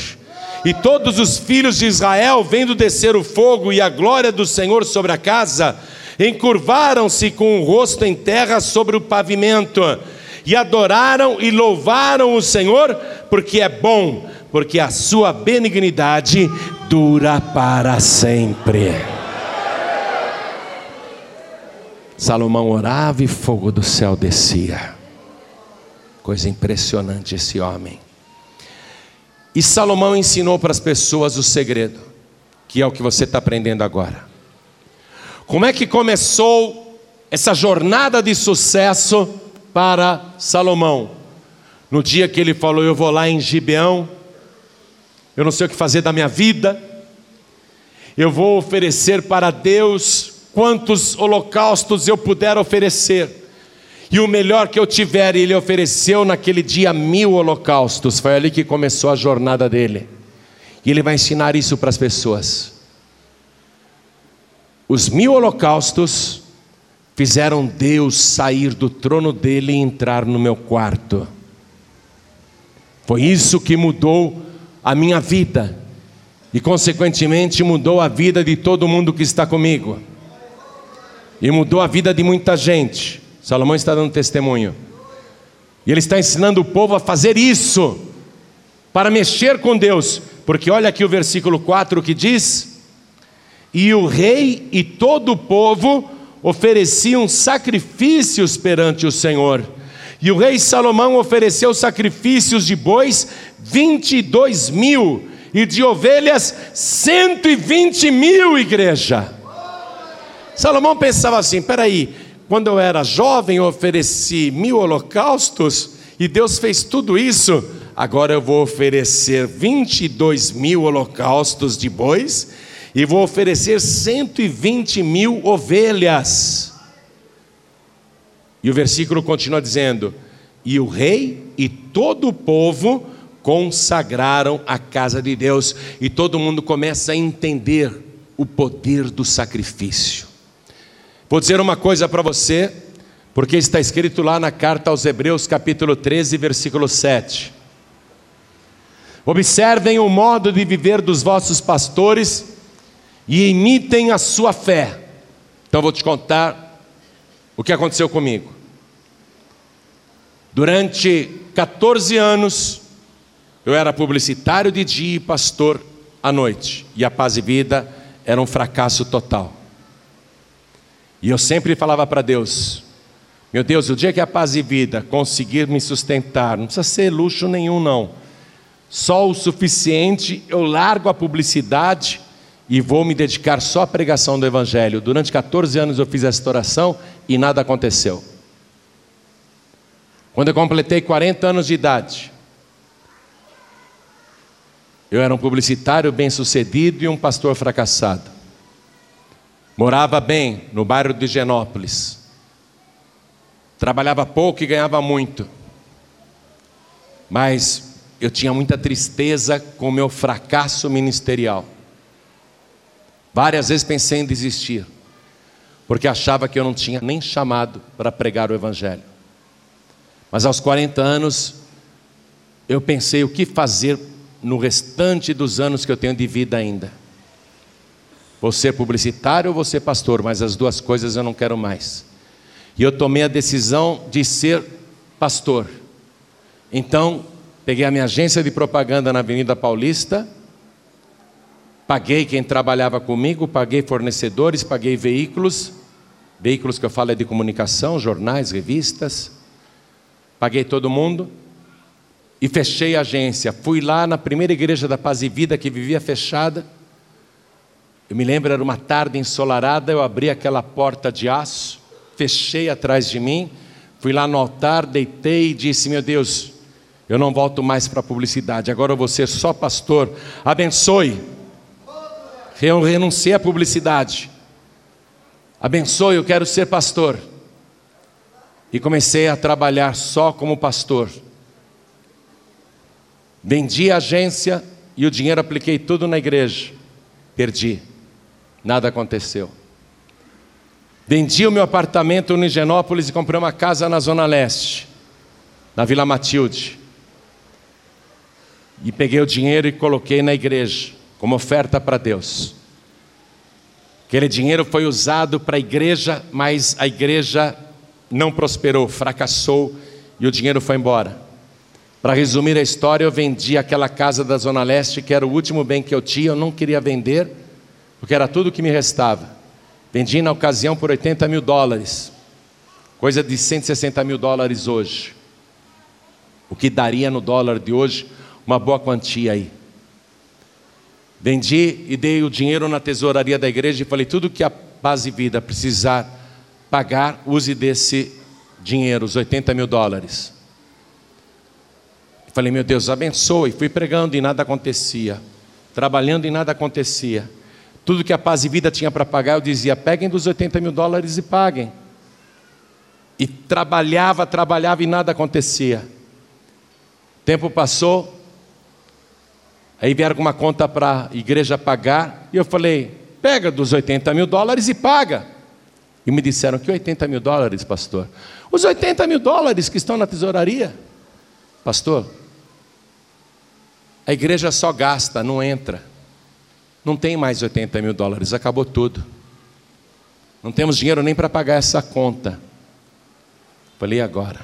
E todos os filhos de Israel, vendo descer o fogo e a glória do Senhor sobre a casa, encurvaram-se com o rosto em terra sobre o pavimento, e adoraram e louvaram o Senhor, porque é bom, porque a sua benignidade dura para sempre. Salomão orava e fogo do céu descia. Coisa impressionante esse homem. E Salomão ensinou para as pessoas o segredo, que é o que você está aprendendo agora. Como é que começou essa jornada de sucesso para Salomão? No dia que ele falou: Eu vou lá em Gibeão, eu não sei o que fazer da minha vida, eu vou oferecer para Deus quantos holocaustos eu puder oferecer. E o melhor que eu tiver, ele ofereceu naquele dia mil holocaustos. Foi ali que começou a jornada dele. E ele vai ensinar isso para as pessoas. Os mil holocaustos fizeram Deus sair do trono dele e entrar no meu quarto. Foi isso que mudou a minha vida. E, consequentemente, mudou a vida de todo mundo que está comigo e mudou a vida de muita gente. Salomão está dando testemunho. E ele está ensinando o povo a fazer isso, para mexer com Deus, porque olha aqui o versículo 4 que diz: E o rei e todo o povo ofereciam sacrifícios perante o Senhor. E o rei Salomão ofereceu sacrifícios de bois 22 mil, e de ovelhas 120 mil, igreja. Salomão pensava assim: peraí, quando eu era jovem eu ofereci mil holocaustos e Deus fez tudo isso, agora eu vou oferecer 22 mil holocaustos de bois e vou oferecer 120 mil ovelhas. E o versículo continua dizendo: E o rei e todo o povo consagraram a casa de Deus e todo mundo começa a entender o poder do sacrifício. Vou dizer uma coisa para você, porque está escrito lá na carta aos Hebreus, capítulo 13, versículo 7. Observem o modo de viver dos vossos pastores e imitem a sua fé. Então vou te contar o que aconteceu comigo. Durante 14 anos, eu era publicitário de dia e pastor à noite, e a paz e vida era um fracasso total. E eu sempre falava para Deus: Meu Deus, o dia que a paz e vida conseguir me sustentar, não precisa ser luxo nenhum, não. Só o suficiente, eu largo a publicidade e vou me dedicar só à pregação do Evangelho. Durante 14 anos eu fiz essa oração e nada aconteceu. Quando eu completei 40 anos de idade, eu era um publicitário bem-sucedido e um pastor fracassado. Morava bem no bairro de Genópolis. Trabalhava pouco e ganhava muito. Mas eu tinha muita tristeza com o meu fracasso ministerial. Várias vezes pensei em desistir, porque achava que eu não tinha nem chamado para pregar o Evangelho. Mas aos 40 anos, eu pensei o que fazer no restante dos anos que eu tenho de vida ainda. Vou ser publicitário ou vou ser pastor, mas as duas coisas eu não quero mais. E eu tomei a decisão de ser pastor. Então, peguei a minha agência de propaganda na Avenida Paulista, paguei quem trabalhava comigo, paguei fornecedores, paguei veículos, veículos que eu falo é de comunicação, jornais, revistas, paguei todo mundo e fechei a agência. Fui lá na primeira igreja da Paz e Vida que vivia fechada. Eu me lembro, era uma tarde ensolarada, eu abri aquela porta de aço, fechei atrás de mim, fui lá no altar, deitei e disse: Meu Deus, eu não volto mais para a publicidade, agora eu vou ser só pastor. Abençoe. Eu renunciei à publicidade. Abençoe, eu quero ser pastor. E comecei a trabalhar só como pastor. Vendi a agência e o dinheiro apliquei tudo na igreja. Perdi. Nada aconteceu. Vendi o meu apartamento no Higienópolis e comprei uma casa na Zona Leste, na Vila Matilde. E peguei o dinheiro e coloquei na igreja, como oferta para Deus. Aquele dinheiro foi usado para a igreja, mas a igreja não prosperou, fracassou e o dinheiro foi embora. Para resumir a história, eu vendi aquela casa da Zona Leste, que era o último bem que eu tinha, eu não queria vender, porque era tudo que me restava. Vendi na ocasião por 80 mil dólares, coisa de 160 mil dólares hoje. O que daria no dólar de hoje uma boa quantia aí. Vendi e dei o dinheiro na tesouraria da igreja e falei: tudo que a base vida precisar pagar, use desse dinheiro, os 80 mil dólares. Falei, meu Deus, abençoe. Fui pregando e nada acontecia. Trabalhando e nada acontecia. Tudo que a paz e vida tinha para pagar, eu dizia: peguem dos 80 mil dólares e paguem. E trabalhava, trabalhava e nada acontecia. Tempo passou, aí vieram com uma conta para a igreja pagar, e eu falei: pega dos 80 mil dólares e paga. E me disseram: que 80 mil dólares, pastor? Os 80 mil dólares que estão na tesouraria. Pastor, a igreja só gasta, não entra. Não tem mais 80 mil dólares, acabou tudo. Não temos dinheiro nem para pagar essa conta. Falei, agora?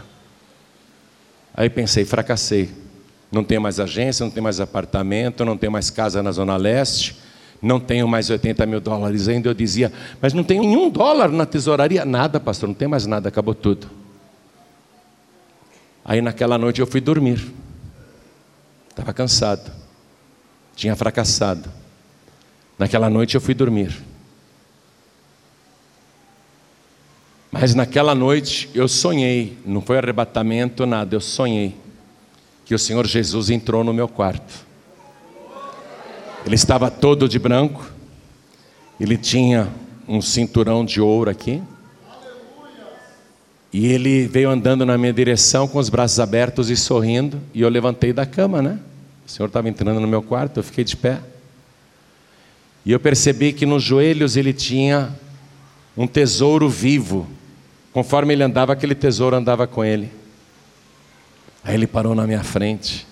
Aí pensei, fracassei. Não tenho mais agência, não tenho mais apartamento, não tenho mais casa na Zona Leste, não tenho mais 80 mil dólares ainda. Eu dizia, mas não tenho nenhum dólar na tesouraria. Nada, pastor, não tem mais nada, acabou tudo. Aí naquela noite eu fui dormir. Estava cansado. Tinha fracassado. Naquela noite eu fui dormir. Mas naquela noite eu sonhei, não foi arrebatamento, nada, eu sonhei que o Senhor Jesus entrou no meu quarto. Ele estava todo de branco, ele tinha um cinturão de ouro aqui, e ele veio andando na minha direção com os braços abertos e sorrindo, e eu levantei da cama, né? O Senhor estava entrando no meu quarto, eu fiquei de pé. E eu percebi que nos joelhos ele tinha um tesouro vivo. Conforme ele andava, aquele tesouro andava com ele. Aí ele parou na minha frente.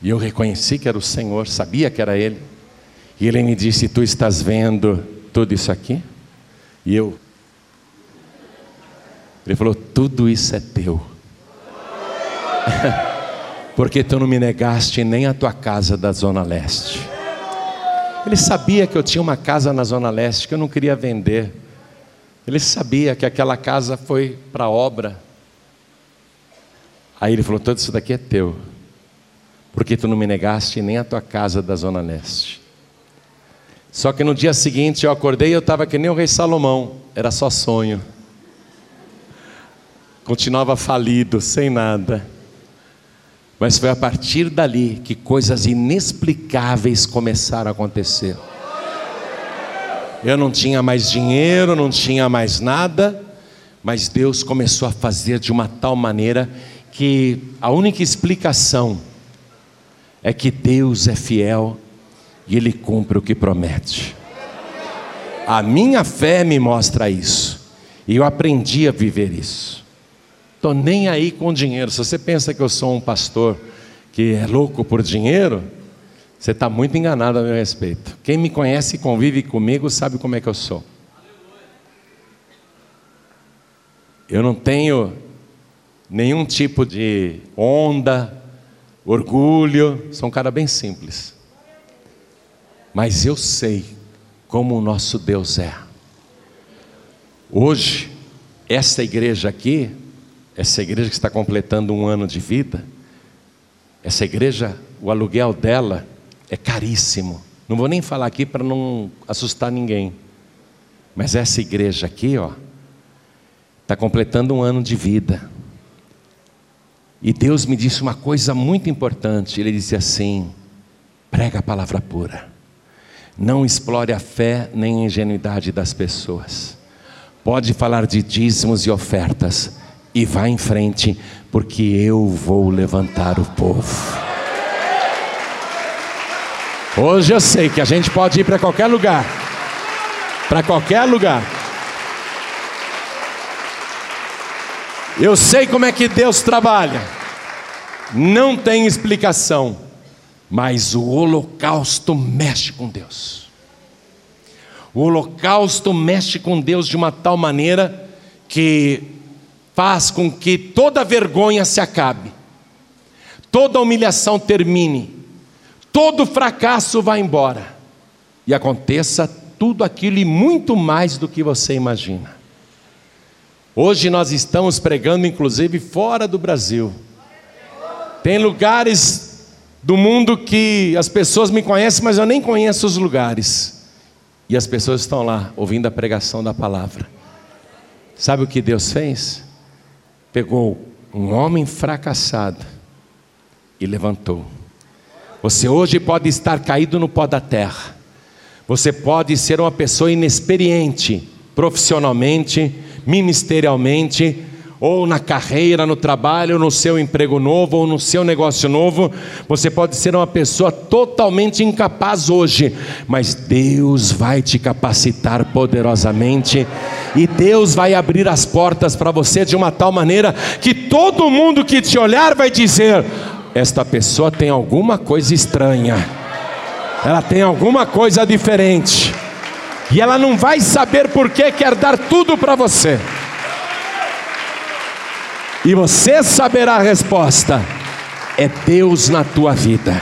E eu reconheci que era o Senhor, sabia que era Ele. E Ele me disse: Tu estás vendo tudo isso aqui? E eu. Ele falou: Tudo isso é teu. Porque tu não me negaste nem a tua casa da Zona Leste. Ele sabia que eu tinha uma casa na Zona Leste que eu não queria vender. Ele sabia que aquela casa foi para obra. Aí ele falou: Tudo isso daqui é teu porque tu não me negaste nem a tua casa da Zona Leste. Só que no dia seguinte eu acordei e eu estava que nem o rei Salomão, era só sonho. Continuava falido, sem nada. Mas foi a partir dali que coisas inexplicáveis começaram a acontecer. Eu não tinha mais dinheiro, não tinha mais nada, mas Deus começou a fazer de uma tal maneira que a única explicação é que Deus é fiel e Ele cumpre o que promete. A minha fé me mostra isso, e eu aprendi a viver isso. Estou nem aí com dinheiro. Se você pensa que eu sou um pastor que é louco por dinheiro, você está muito enganado a meu respeito. Quem me conhece e convive comigo sabe como é que eu sou. Eu não tenho nenhum tipo de onda, orgulho, sou um cara bem simples. Mas eu sei como o nosso Deus é. Hoje, essa igreja aqui, essa igreja que está completando um ano de vida, essa igreja, o aluguel dela é caríssimo. Não vou nem falar aqui para não assustar ninguém. Mas essa igreja aqui, ó, está completando um ano de vida. E Deus me disse uma coisa muito importante. Ele disse assim: prega a palavra pura. Não explore a fé nem a ingenuidade das pessoas. Pode falar de dízimos e ofertas e vá em frente, porque eu vou levantar o povo. Hoje eu sei que a gente pode ir para qualquer lugar. Para qualquer lugar. Eu sei como é que Deus trabalha. Não tem explicação. Mas o holocausto mexe com Deus. O holocausto mexe com Deus de uma tal maneira que faz com que toda vergonha se acabe, toda humilhação termine, todo fracasso vá embora e aconteça tudo aquilo e muito mais do que você imagina. Hoje nós estamos pregando, inclusive, fora do Brasil. Tem lugares do mundo que as pessoas me conhecem, mas eu nem conheço os lugares. E as pessoas estão lá ouvindo a pregação da palavra. Sabe o que Deus fez? Pegou um homem fracassado e levantou. Você hoje pode estar caído no pó da terra. Você pode ser uma pessoa inexperiente profissionalmente, ministerialmente, ou na carreira, no trabalho, no seu emprego novo, ou no seu negócio novo. Você pode ser uma pessoa totalmente incapaz hoje, mas Deus vai te capacitar poderosamente, e Deus vai abrir as portas para você de uma tal maneira que todo mundo que te olhar vai dizer: esta pessoa tem alguma coisa estranha, ela tem alguma coisa diferente. E ela não vai saber por que quer dar tudo para você. E você saberá a resposta. É Deus na tua vida.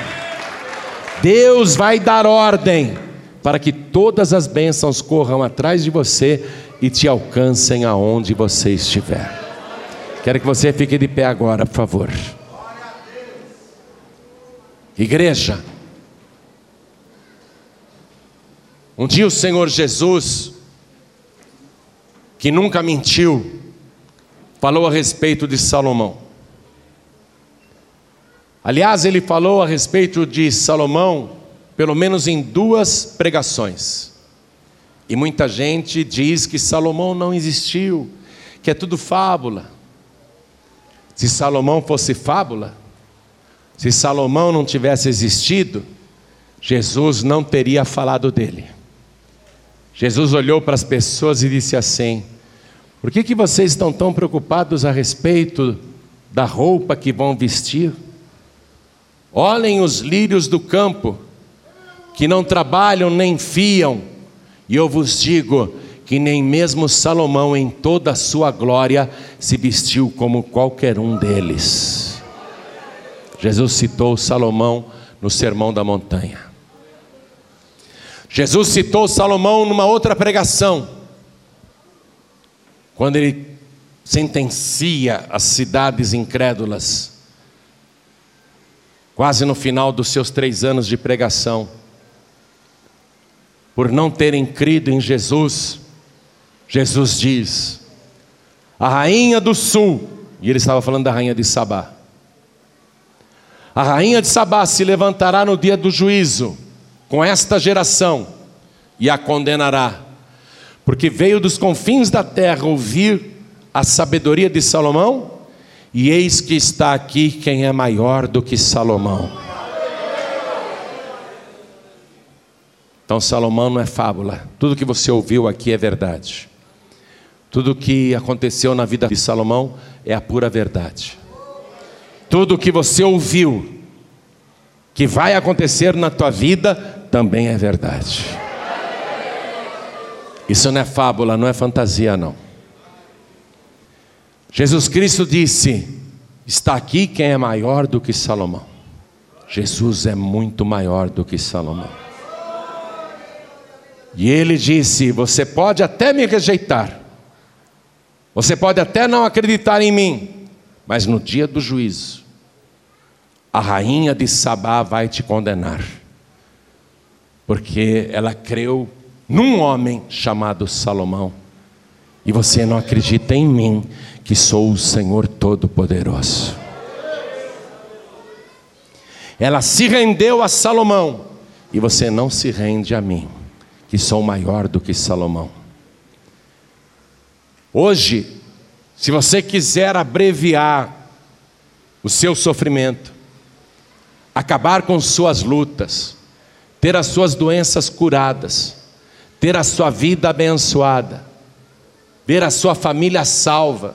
Deus vai dar ordem para que todas as bênçãos corram atrás de você e te alcancem aonde você estiver. Quero que você fique de pé agora, por favor. Igreja, Um dia o Senhor Jesus, que nunca mentiu, falou a respeito de Salomão. Aliás, ele falou a respeito de Salomão, pelo menos em duas pregações. E muita gente diz que Salomão não existiu, que é tudo fábula. Se Salomão fosse fábula, Se Salomão não tivesse existido, Jesus não teria falado dele. Jesus olhou para as pessoas e disse assim: Por que, que vocês estão tão preocupados a respeito da roupa que vão vestir? Olhem os lírios do campo, que não trabalham nem fiam, e eu vos digo que nem mesmo Salomão, em toda a sua glória, se vestiu como qualquer um deles. Jesus citou Salomão no Sermão da Montanha. Jesus citou Salomão numa outra pregação, quando ele sentencia as cidades incrédulas, quase no final dos seus três anos de pregação, por não terem crido em Jesus, Jesus diz: a rainha do sul, e ele estava falando da rainha de Sabá, a rainha de Sabá se levantará no dia do juízo com esta geração e a condenará, porque veio dos confins da terra ouvir a sabedoria de Salomão, e eis que está aqui quem é maior do que Salomão. Então, Salomão não é fábula, tudo que você ouviu aqui é verdade. Tudo que aconteceu na vida de Salomão é a pura verdade. Tudo que você ouviu que vai acontecer na tua vida também é verdade. Isso não é fábula, não é fantasia, não. Jesus Cristo disse: Está aqui quem é maior do que Salomão. Jesus é muito maior do que Salomão. E ele disse: Você pode até me rejeitar, você pode até não acreditar em mim, mas no dia do juízo, a rainha de Sabá vai te condenar, porque ela creu num homem chamado Salomão, e você não acredita em mim, que sou o Senhor Todo-Poderoso. Ela se rendeu a Salomão, e você não se rende a mim, que sou maior do que Salomão. Hoje, se você quiser abreviar o seu sofrimento, acabar com suas lutas, ter as suas doenças curadas, ter a sua vida abençoada, ver a sua família salva.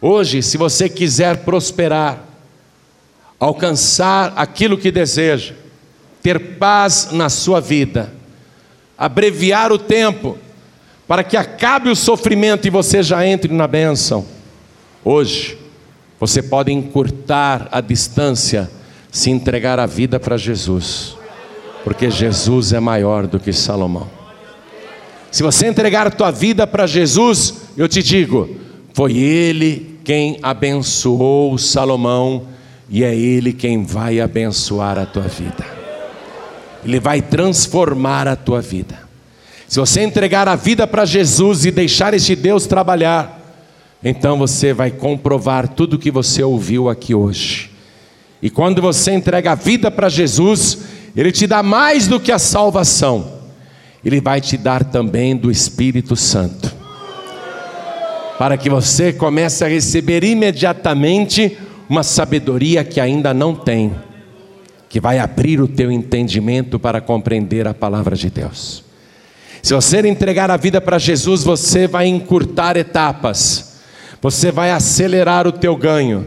Hoje, se você quiser prosperar, alcançar aquilo que deseja, ter paz na sua vida, abreviar o tempo, para que acabe o sofrimento e você já entre na bênção. Hoje, você pode encurtar a distância se entregar a vida para Jesus, porque Jesus é maior do que Salomão. Se você entregar a tua vida para Jesus, eu te digo, foi Ele quem abençoou Salomão e é Ele quem vai abençoar a tua vida. Ele vai transformar a tua vida. Se você entregar a vida para Jesus e deixar este Deus trabalhar, então você vai comprovar tudo o que você ouviu aqui hoje. E quando você entrega a vida para Jesus, Ele te dá mais do que a salvação, Ele vai te dar também do Espírito Santo, para que você comece a receber imediatamente uma sabedoria que ainda não tem, que vai abrir o teu entendimento para compreender a palavra de Deus. Se você entregar a vida para Jesus, você vai encurtar etapas, você vai acelerar o teu ganho,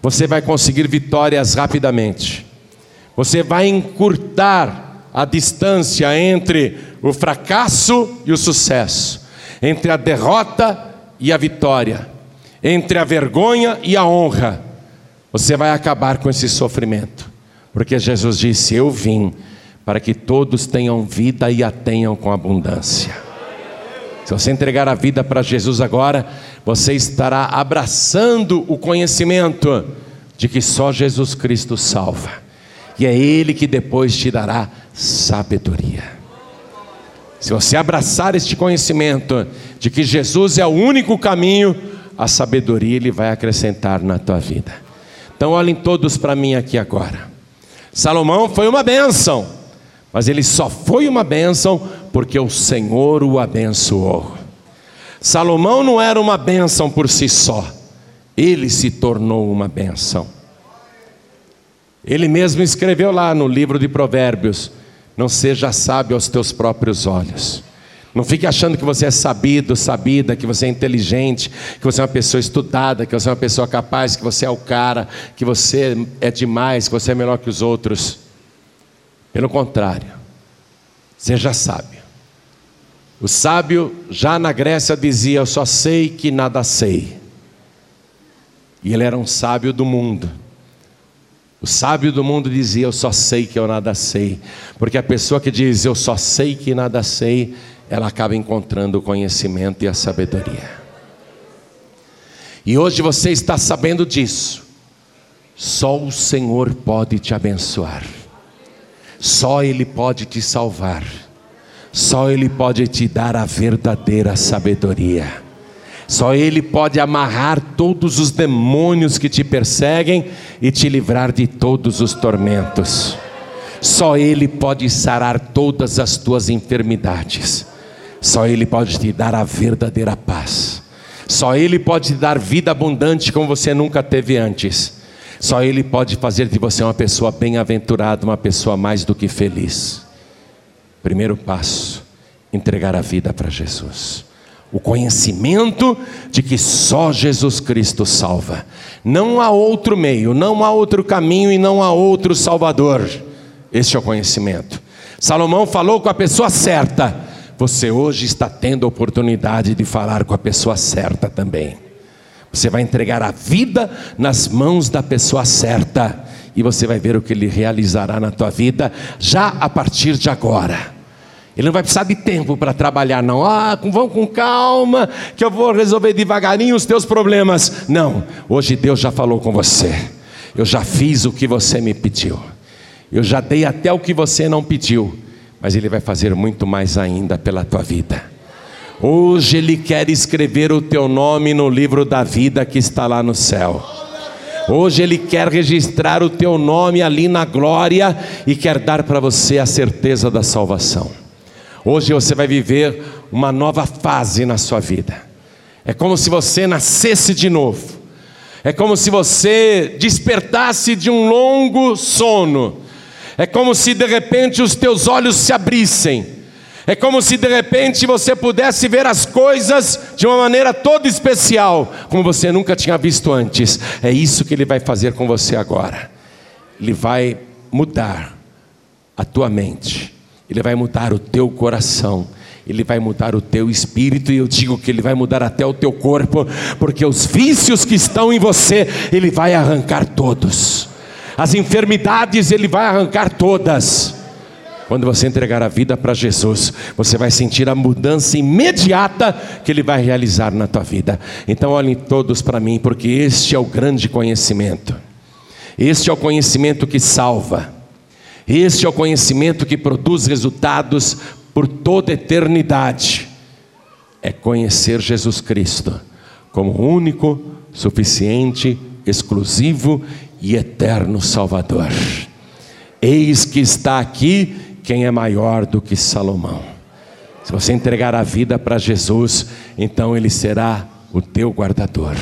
você vai conseguir vitórias rapidamente, você vai encurtar a distância entre o fracasso e o sucesso, entre a derrota e a vitória, entre a vergonha e a honra. Você vai acabar com esse sofrimento, porque Jesus disse: Eu vim para que todos tenham vida e a tenham com abundância. Se você entregar a vida para Jesus agora, você estará abraçando o conhecimento de que só Jesus Cristo salva, e é Ele que depois te dará sabedoria. Se você abraçar este conhecimento de que Jesus é o único caminho, a sabedoria Ele vai acrescentar na tua vida. Então, olhem todos para mim aqui agora. Salomão foi uma bênção mas ele só foi uma bênção porque o Senhor o abençoou. Salomão não era uma bênção por si só, ele se tornou uma bênção. Ele mesmo escreveu lá no livro de Provérbios: Não seja sábio aos teus próprios olhos. Não fique achando que você é sabido, sabida, que você é inteligente, que você é uma pessoa estudada, que você é uma pessoa capaz, que você é o cara, que você é demais, que você é melhor que os outros. Pelo contrário, seja sábio. O sábio já na Grécia dizia: Eu só sei que nada sei. E ele era um sábio do mundo. O sábio do mundo dizia: Eu só sei que eu nada sei. Porque a pessoa que diz: Eu só sei que nada sei, ela acaba encontrando o conhecimento e a sabedoria. E hoje você está sabendo disso. Só o Senhor pode te abençoar. Só Ele pode te salvar. Só Ele pode te dar a verdadeira sabedoria. Só Ele pode amarrar todos os demônios que te perseguem e te livrar de todos os tormentos. Só Ele pode sarar todas as tuas enfermidades. Só Ele pode te dar a verdadeira paz. Só Ele pode te dar vida abundante como você nunca teve antes. Só Ele pode fazer de você uma pessoa bem-aventurada, uma pessoa mais do que feliz. Primeiro passo: entregar a vida para Jesus. O conhecimento de que só Jesus Cristo salva. Não há outro meio, não há outro caminho e não há outro Salvador. Este é o conhecimento. Salomão falou com a pessoa certa você hoje está tendo a oportunidade de falar com a pessoa certa também. Você vai entregar a vida nas mãos da pessoa certa e você vai ver o que ele realizará na tua vida já a partir de agora. Ele não vai precisar de tempo para trabalhar, não. Ah, vão com calma, que eu vou resolver devagarinho os teus problemas. Não, hoje Deus já falou com você. Eu já fiz o que você me pediu. Eu já dei até o que você não pediu mas Ele vai fazer muito mais ainda pela tua vida. Hoje Ele quer escrever o teu nome no livro da vida que está lá no céu. Hoje Ele quer registrar o teu nome ali na glória e quer dar para você a certeza da salvação. Hoje você vai viver uma nova fase na sua vida. É como se você nascesse de novo. É como se você despertasse de um longo sono é como se de repente os teus olhos se abrissem. É como se de repente você pudesse ver as coisas de uma maneira toda especial, como você nunca tinha visto antes. É isso que ele vai fazer com você agora. Ele vai mudar a tua mente, ele vai mudar o teu coração, ele vai mudar o teu espírito, e eu digo que ele vai mudar até o teu corpo, porque os vícios que estão em você, ele vai arrancar todos as enfermidades Ele vai arrancar todas. Quando você entregar a vida para Jesus, você vai sentir a mudança imediata que Ele vai realizar na tua vida. Então, olhem todos para mim, porque este é o grande conhecimento. Este é o conhecimento que salva. Este é o conhecimento que produz resultados por toda eternidade. É conhecer Jesus Cristo como único, suficiente, exclusivo e eterno Salvador. Eis que está aqui quem é maior do que Salomão. Se você entregar a vida para Jesus, então Ele será o teu guardador,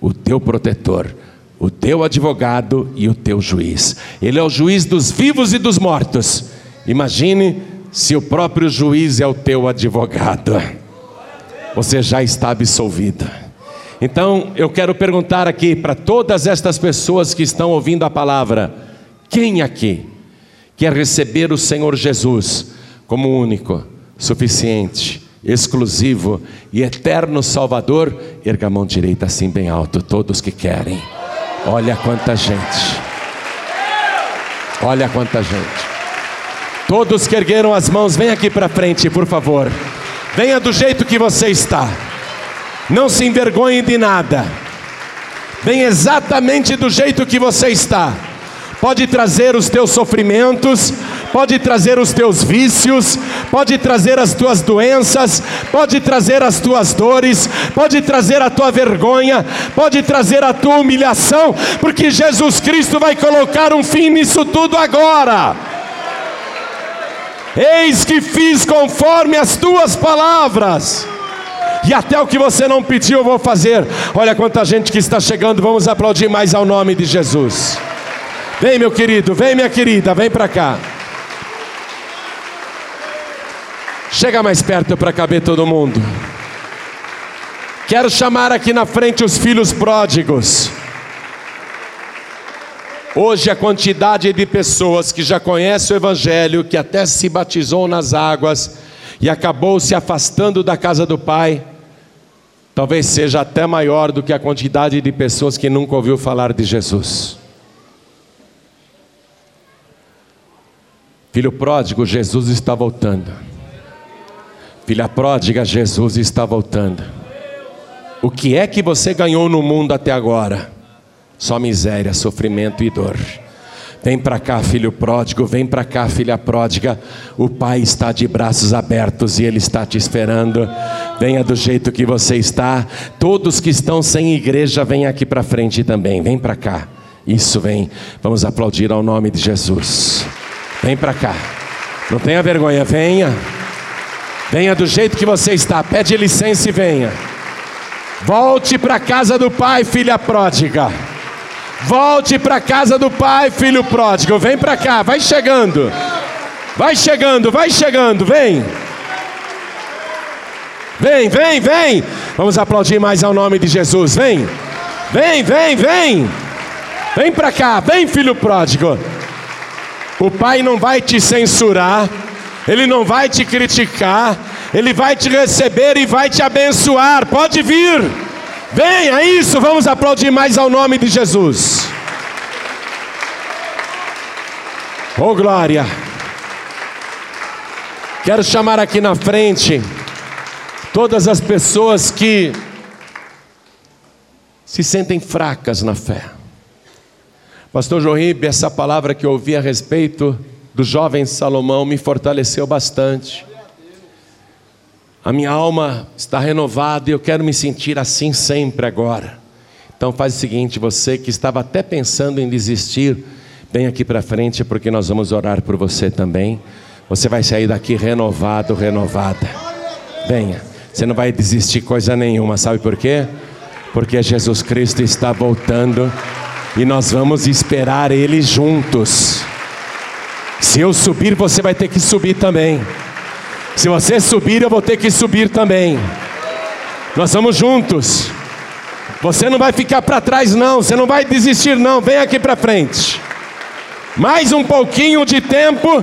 o teu protetor, o teu advogado e o teu juiz. Ele é o juiz dos vivos e dos mortos. Imagine se o próprio juiz é o teu advogado. Você já está absolvido. Então eu quero perguntar aqui para todas estas pessoas que estão ouvindo a palavra: quem aqui quer receber o Senhor Jesus como único, suficiente, exclusivo e eterno Salvador? Erga a mão direita assim bem alto, todos que querem. Olha quanta gente. Olha quanta gente. Todos que ergueram as mãos, vem aqui para frente, por favor. Venha do jeito que você está. Não se envergonhe de nada. Vem exatamente do jeito que você está. Pode trazer os teus sofrimentos, pode trazer os teus vícios, pode trazer as tuas doenças, pode trazer as tuas dores, pode trazer a tua vergonha, pode trazer a tua humilhação, porque Jesus Cristo vai colocar um fim nisso tudo agora. Eis que fiz conforme as tuas palavras e até o que você não pediu eu vou fazer. Olha quanta gente que está chegando, vamos aplaudir mais ao nome de Jesus. Vem, meu querido, vem, minha querida, vem para cá. Chega mais perto para caber todo mundo. Quero chamar aqui na frente os filhos pródigos. Hoje a quantidade de pessoas que já conhece o Evangelho, que até se batizou nas águas e acabou se afastando da casa do Pai, talvez seja até maior do que a quantidade de pessoas que nunca ouviu falar de Jesus. Filho pródigo, Jesus está voltando. Filha pródiga, Jesus está voltando. O que é que você ganhou no mundo até agora? Só miséria, sofrimento e dor. Vem para cá, filho pródigo, vem para cá, filha pródiga. O Pai está de braços abertos e Ele está te esperando. Venha do jeito que você está. Todos que estão sem igreja, vem aqui para frente também. Vem para cá. Isso, vem. Vamos aplaudir ao nome de Jesus. Vem para cá. Não tenha vergonha, venha. Venha do jeito que você está. Pede licença e venha. Volte para a casa do Pai, filha pródiga. Volte para a casa do pai, filho pródigo. Vem para cá, vai chegando. Vai chegando, vai chegando, vem. Vem, vem, vem. Vamos aplaudir mais ao nome de Jesus. Vem. Vem, vem, vem. Vem para cá, vem, filho pródigo. O pai não vai te censurar, ele não vai te criticar, ele vai te receber e vai te abençoar. Pode vir. Venha isso, vamos aplaudir mais ao nome de Jesus. Oh glória. Quero chamar aqui na frente todas as pessoas que se sentem fracas na fé. Pastor Joíbe, essa palavra que eu ouvi a respeito do jovem Salomão me fortaleceu bastante. A minha alma está renovada e eu quero me sentir assim sempre agora. Então faz o seguinte, você que estava até pensando em desistir, vem aqui para frente porque nós vamos orar por você também. Você vai sair daqui renovado, renovada. Venha. Você não vai desistir coisa nenhuma, sabe por quê? Porque Jesus Cristo está voltando e nós vamos esperar ele juntos. Se eu subir, você vai ter que subir também. Se você subir, eu vou ter que subir também. Nós vamos juntos. Você não vai ficar para trás, não. Você não vai desistir, não. Vem aqui para frente. Mais um pouquinho de tempo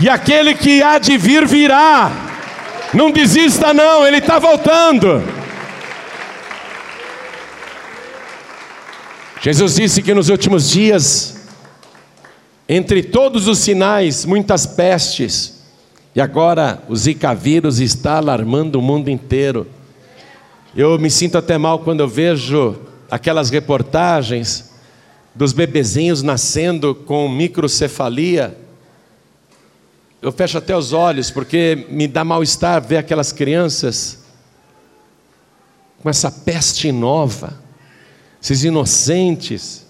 e aquele que há de vir virá. Não desista, não. Ele está voltando. Jesus disse que nos últimos dias, entre todos os sinais, muitas pestes e agora o Zika vírus está alarmando o mundo inteiro. Eu me sinto até mal quando eu vejo aquelas reportagens dos bebezinhos nascendo com microcefalia. Eu fecho até os olhos porque me dá mal-estar ver aquelas crianças com essa peste nova, esses inocentes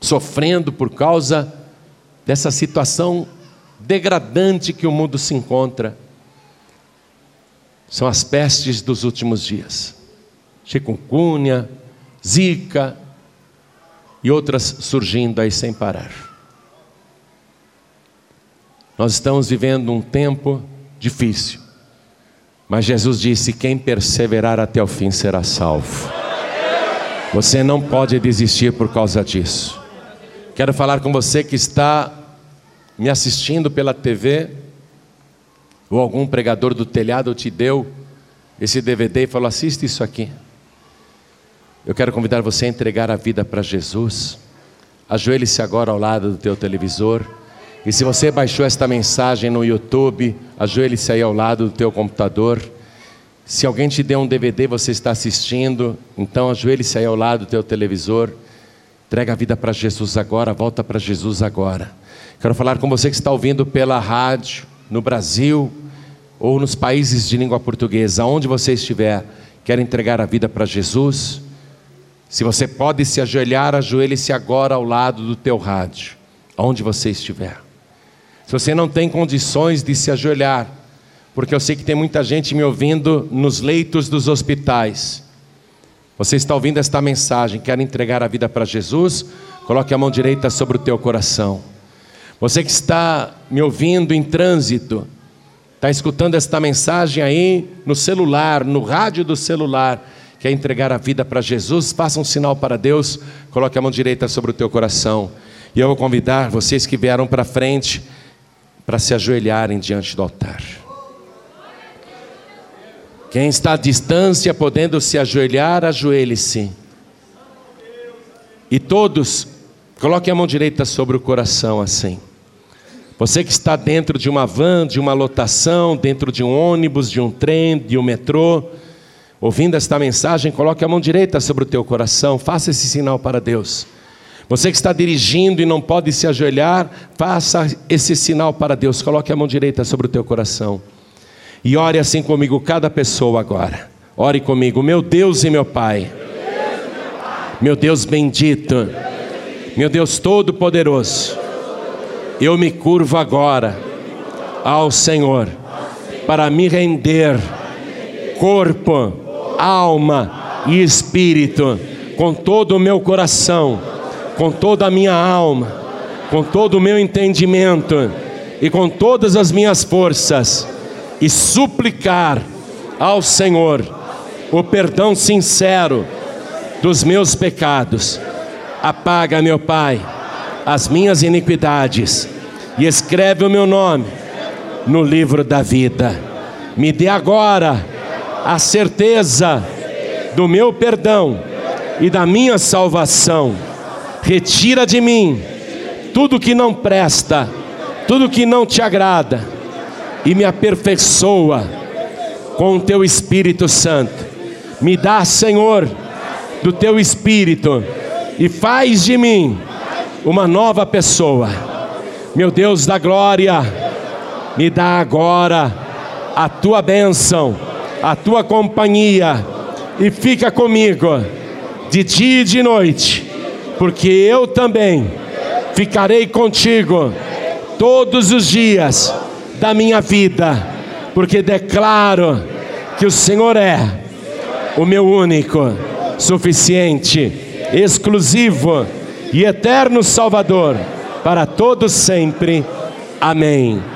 sofrendo por causa dessa situação degradante que o mundo se encontra são as pestes dos últimos dias. Chikungunya, Zika e outras surgindo aí sem parar. Nós estamos vivendo um tempo difícil, mas Jesus disse: quem perseverar até o fim será salvo. Você não pode desistir por causa disso. Quero falar com você que está me assistindo pela TV, ou algum pregador do telhado te deu esse DVD e falou: assista isso aqui. Eu quero convidar você a entregar a vida para Jesus. Ajoelhe-se agora ao lado do teu televisor. E se você baixou esta mensagem no YouTube, ajoelhe-se aí ao lado do teu computador. Se alguém te deu um DVD, você está assistindo, então ajoelhe-se aí ao lado do teu televisor. Entrega a vida para Jesus agora, volta para Jesus agora. Quero falar com você que está ouvindo pela rádio, no Brasil ou nos países de língua portuguesa, aonde você estiver, quer entregar a vida para Jesus? Se você pode se ajoelhar, ajoelhe-se agora ao lado do teu rádio, aonde você estiver. Se você não tem condições de se ajoelhar, porque eu sei que tem muita gente me ouvindo nos leitos dos hospitais. Você está ouvindo esta mensagem, quer entregar a vida para Jesus? Coloque a mão direita sobre o teu coração. Você que está me ouvindo em trânsito, está escutando esta mensagem aí no celular, no rádio do celular, quer entregar a vida para Jesus, faça um sinal para Deus, coloque a mão direita sobre o teu coração. E eu vou convidar vocês que vieram para frente para se ajoelharem diante do altar. Quem está à distância, podendo se ajoelhar, ajoelhe-se. E todos, coloquem a mão direita sobre o coração assim. Você que está dentro de uma van, de uma lotação, dentro de um ônibus, de um trem, de um metrô, ouvindo esta mensagem, coloque a mão direita sobre o teu coração, faça esse sinal para Deus. Você que está dirigindo e não pode se ajoelhar, faça esse sinal para Deus, coloque a mão direita sobre o teu coração. E ore assim comigo, cada pessoa agora. Ore comigo, meu Deus e meu Pai. Meu Deus bendito. Meu Deus todo-poderoso. Eu me curvo agora ao Senhor para me render corpo, alma e espírito com todo o meu coração, com toda a minha alma, com todo o meu entendimento e com todas as minhas forças e suplicar ao Senhor o perdão sincero dos meus pecados. Apaga, meu Pai, as minhas iniquidades e escreve o meu nome no livro da vida. Me dê agora a certeza do meu perdão e da minha salvação. Retira de mim tudo que não presta, tudo que não te agrada e me aperfeiçoa com o teu Espírito Santo. Me dá, Senhor, do teu Espírito e faz de mim uma nova pessoa. Meu Deus da glória, me dá agora a tua bênção, a tua companhia e fica comigo de dia e de noite, porque eu também ficarei contigo todos os dias da minha vida, porque declaro que o Senhor é o meu único, suficiente, exclusivo e eterno Salvador para todos sempre. Amém.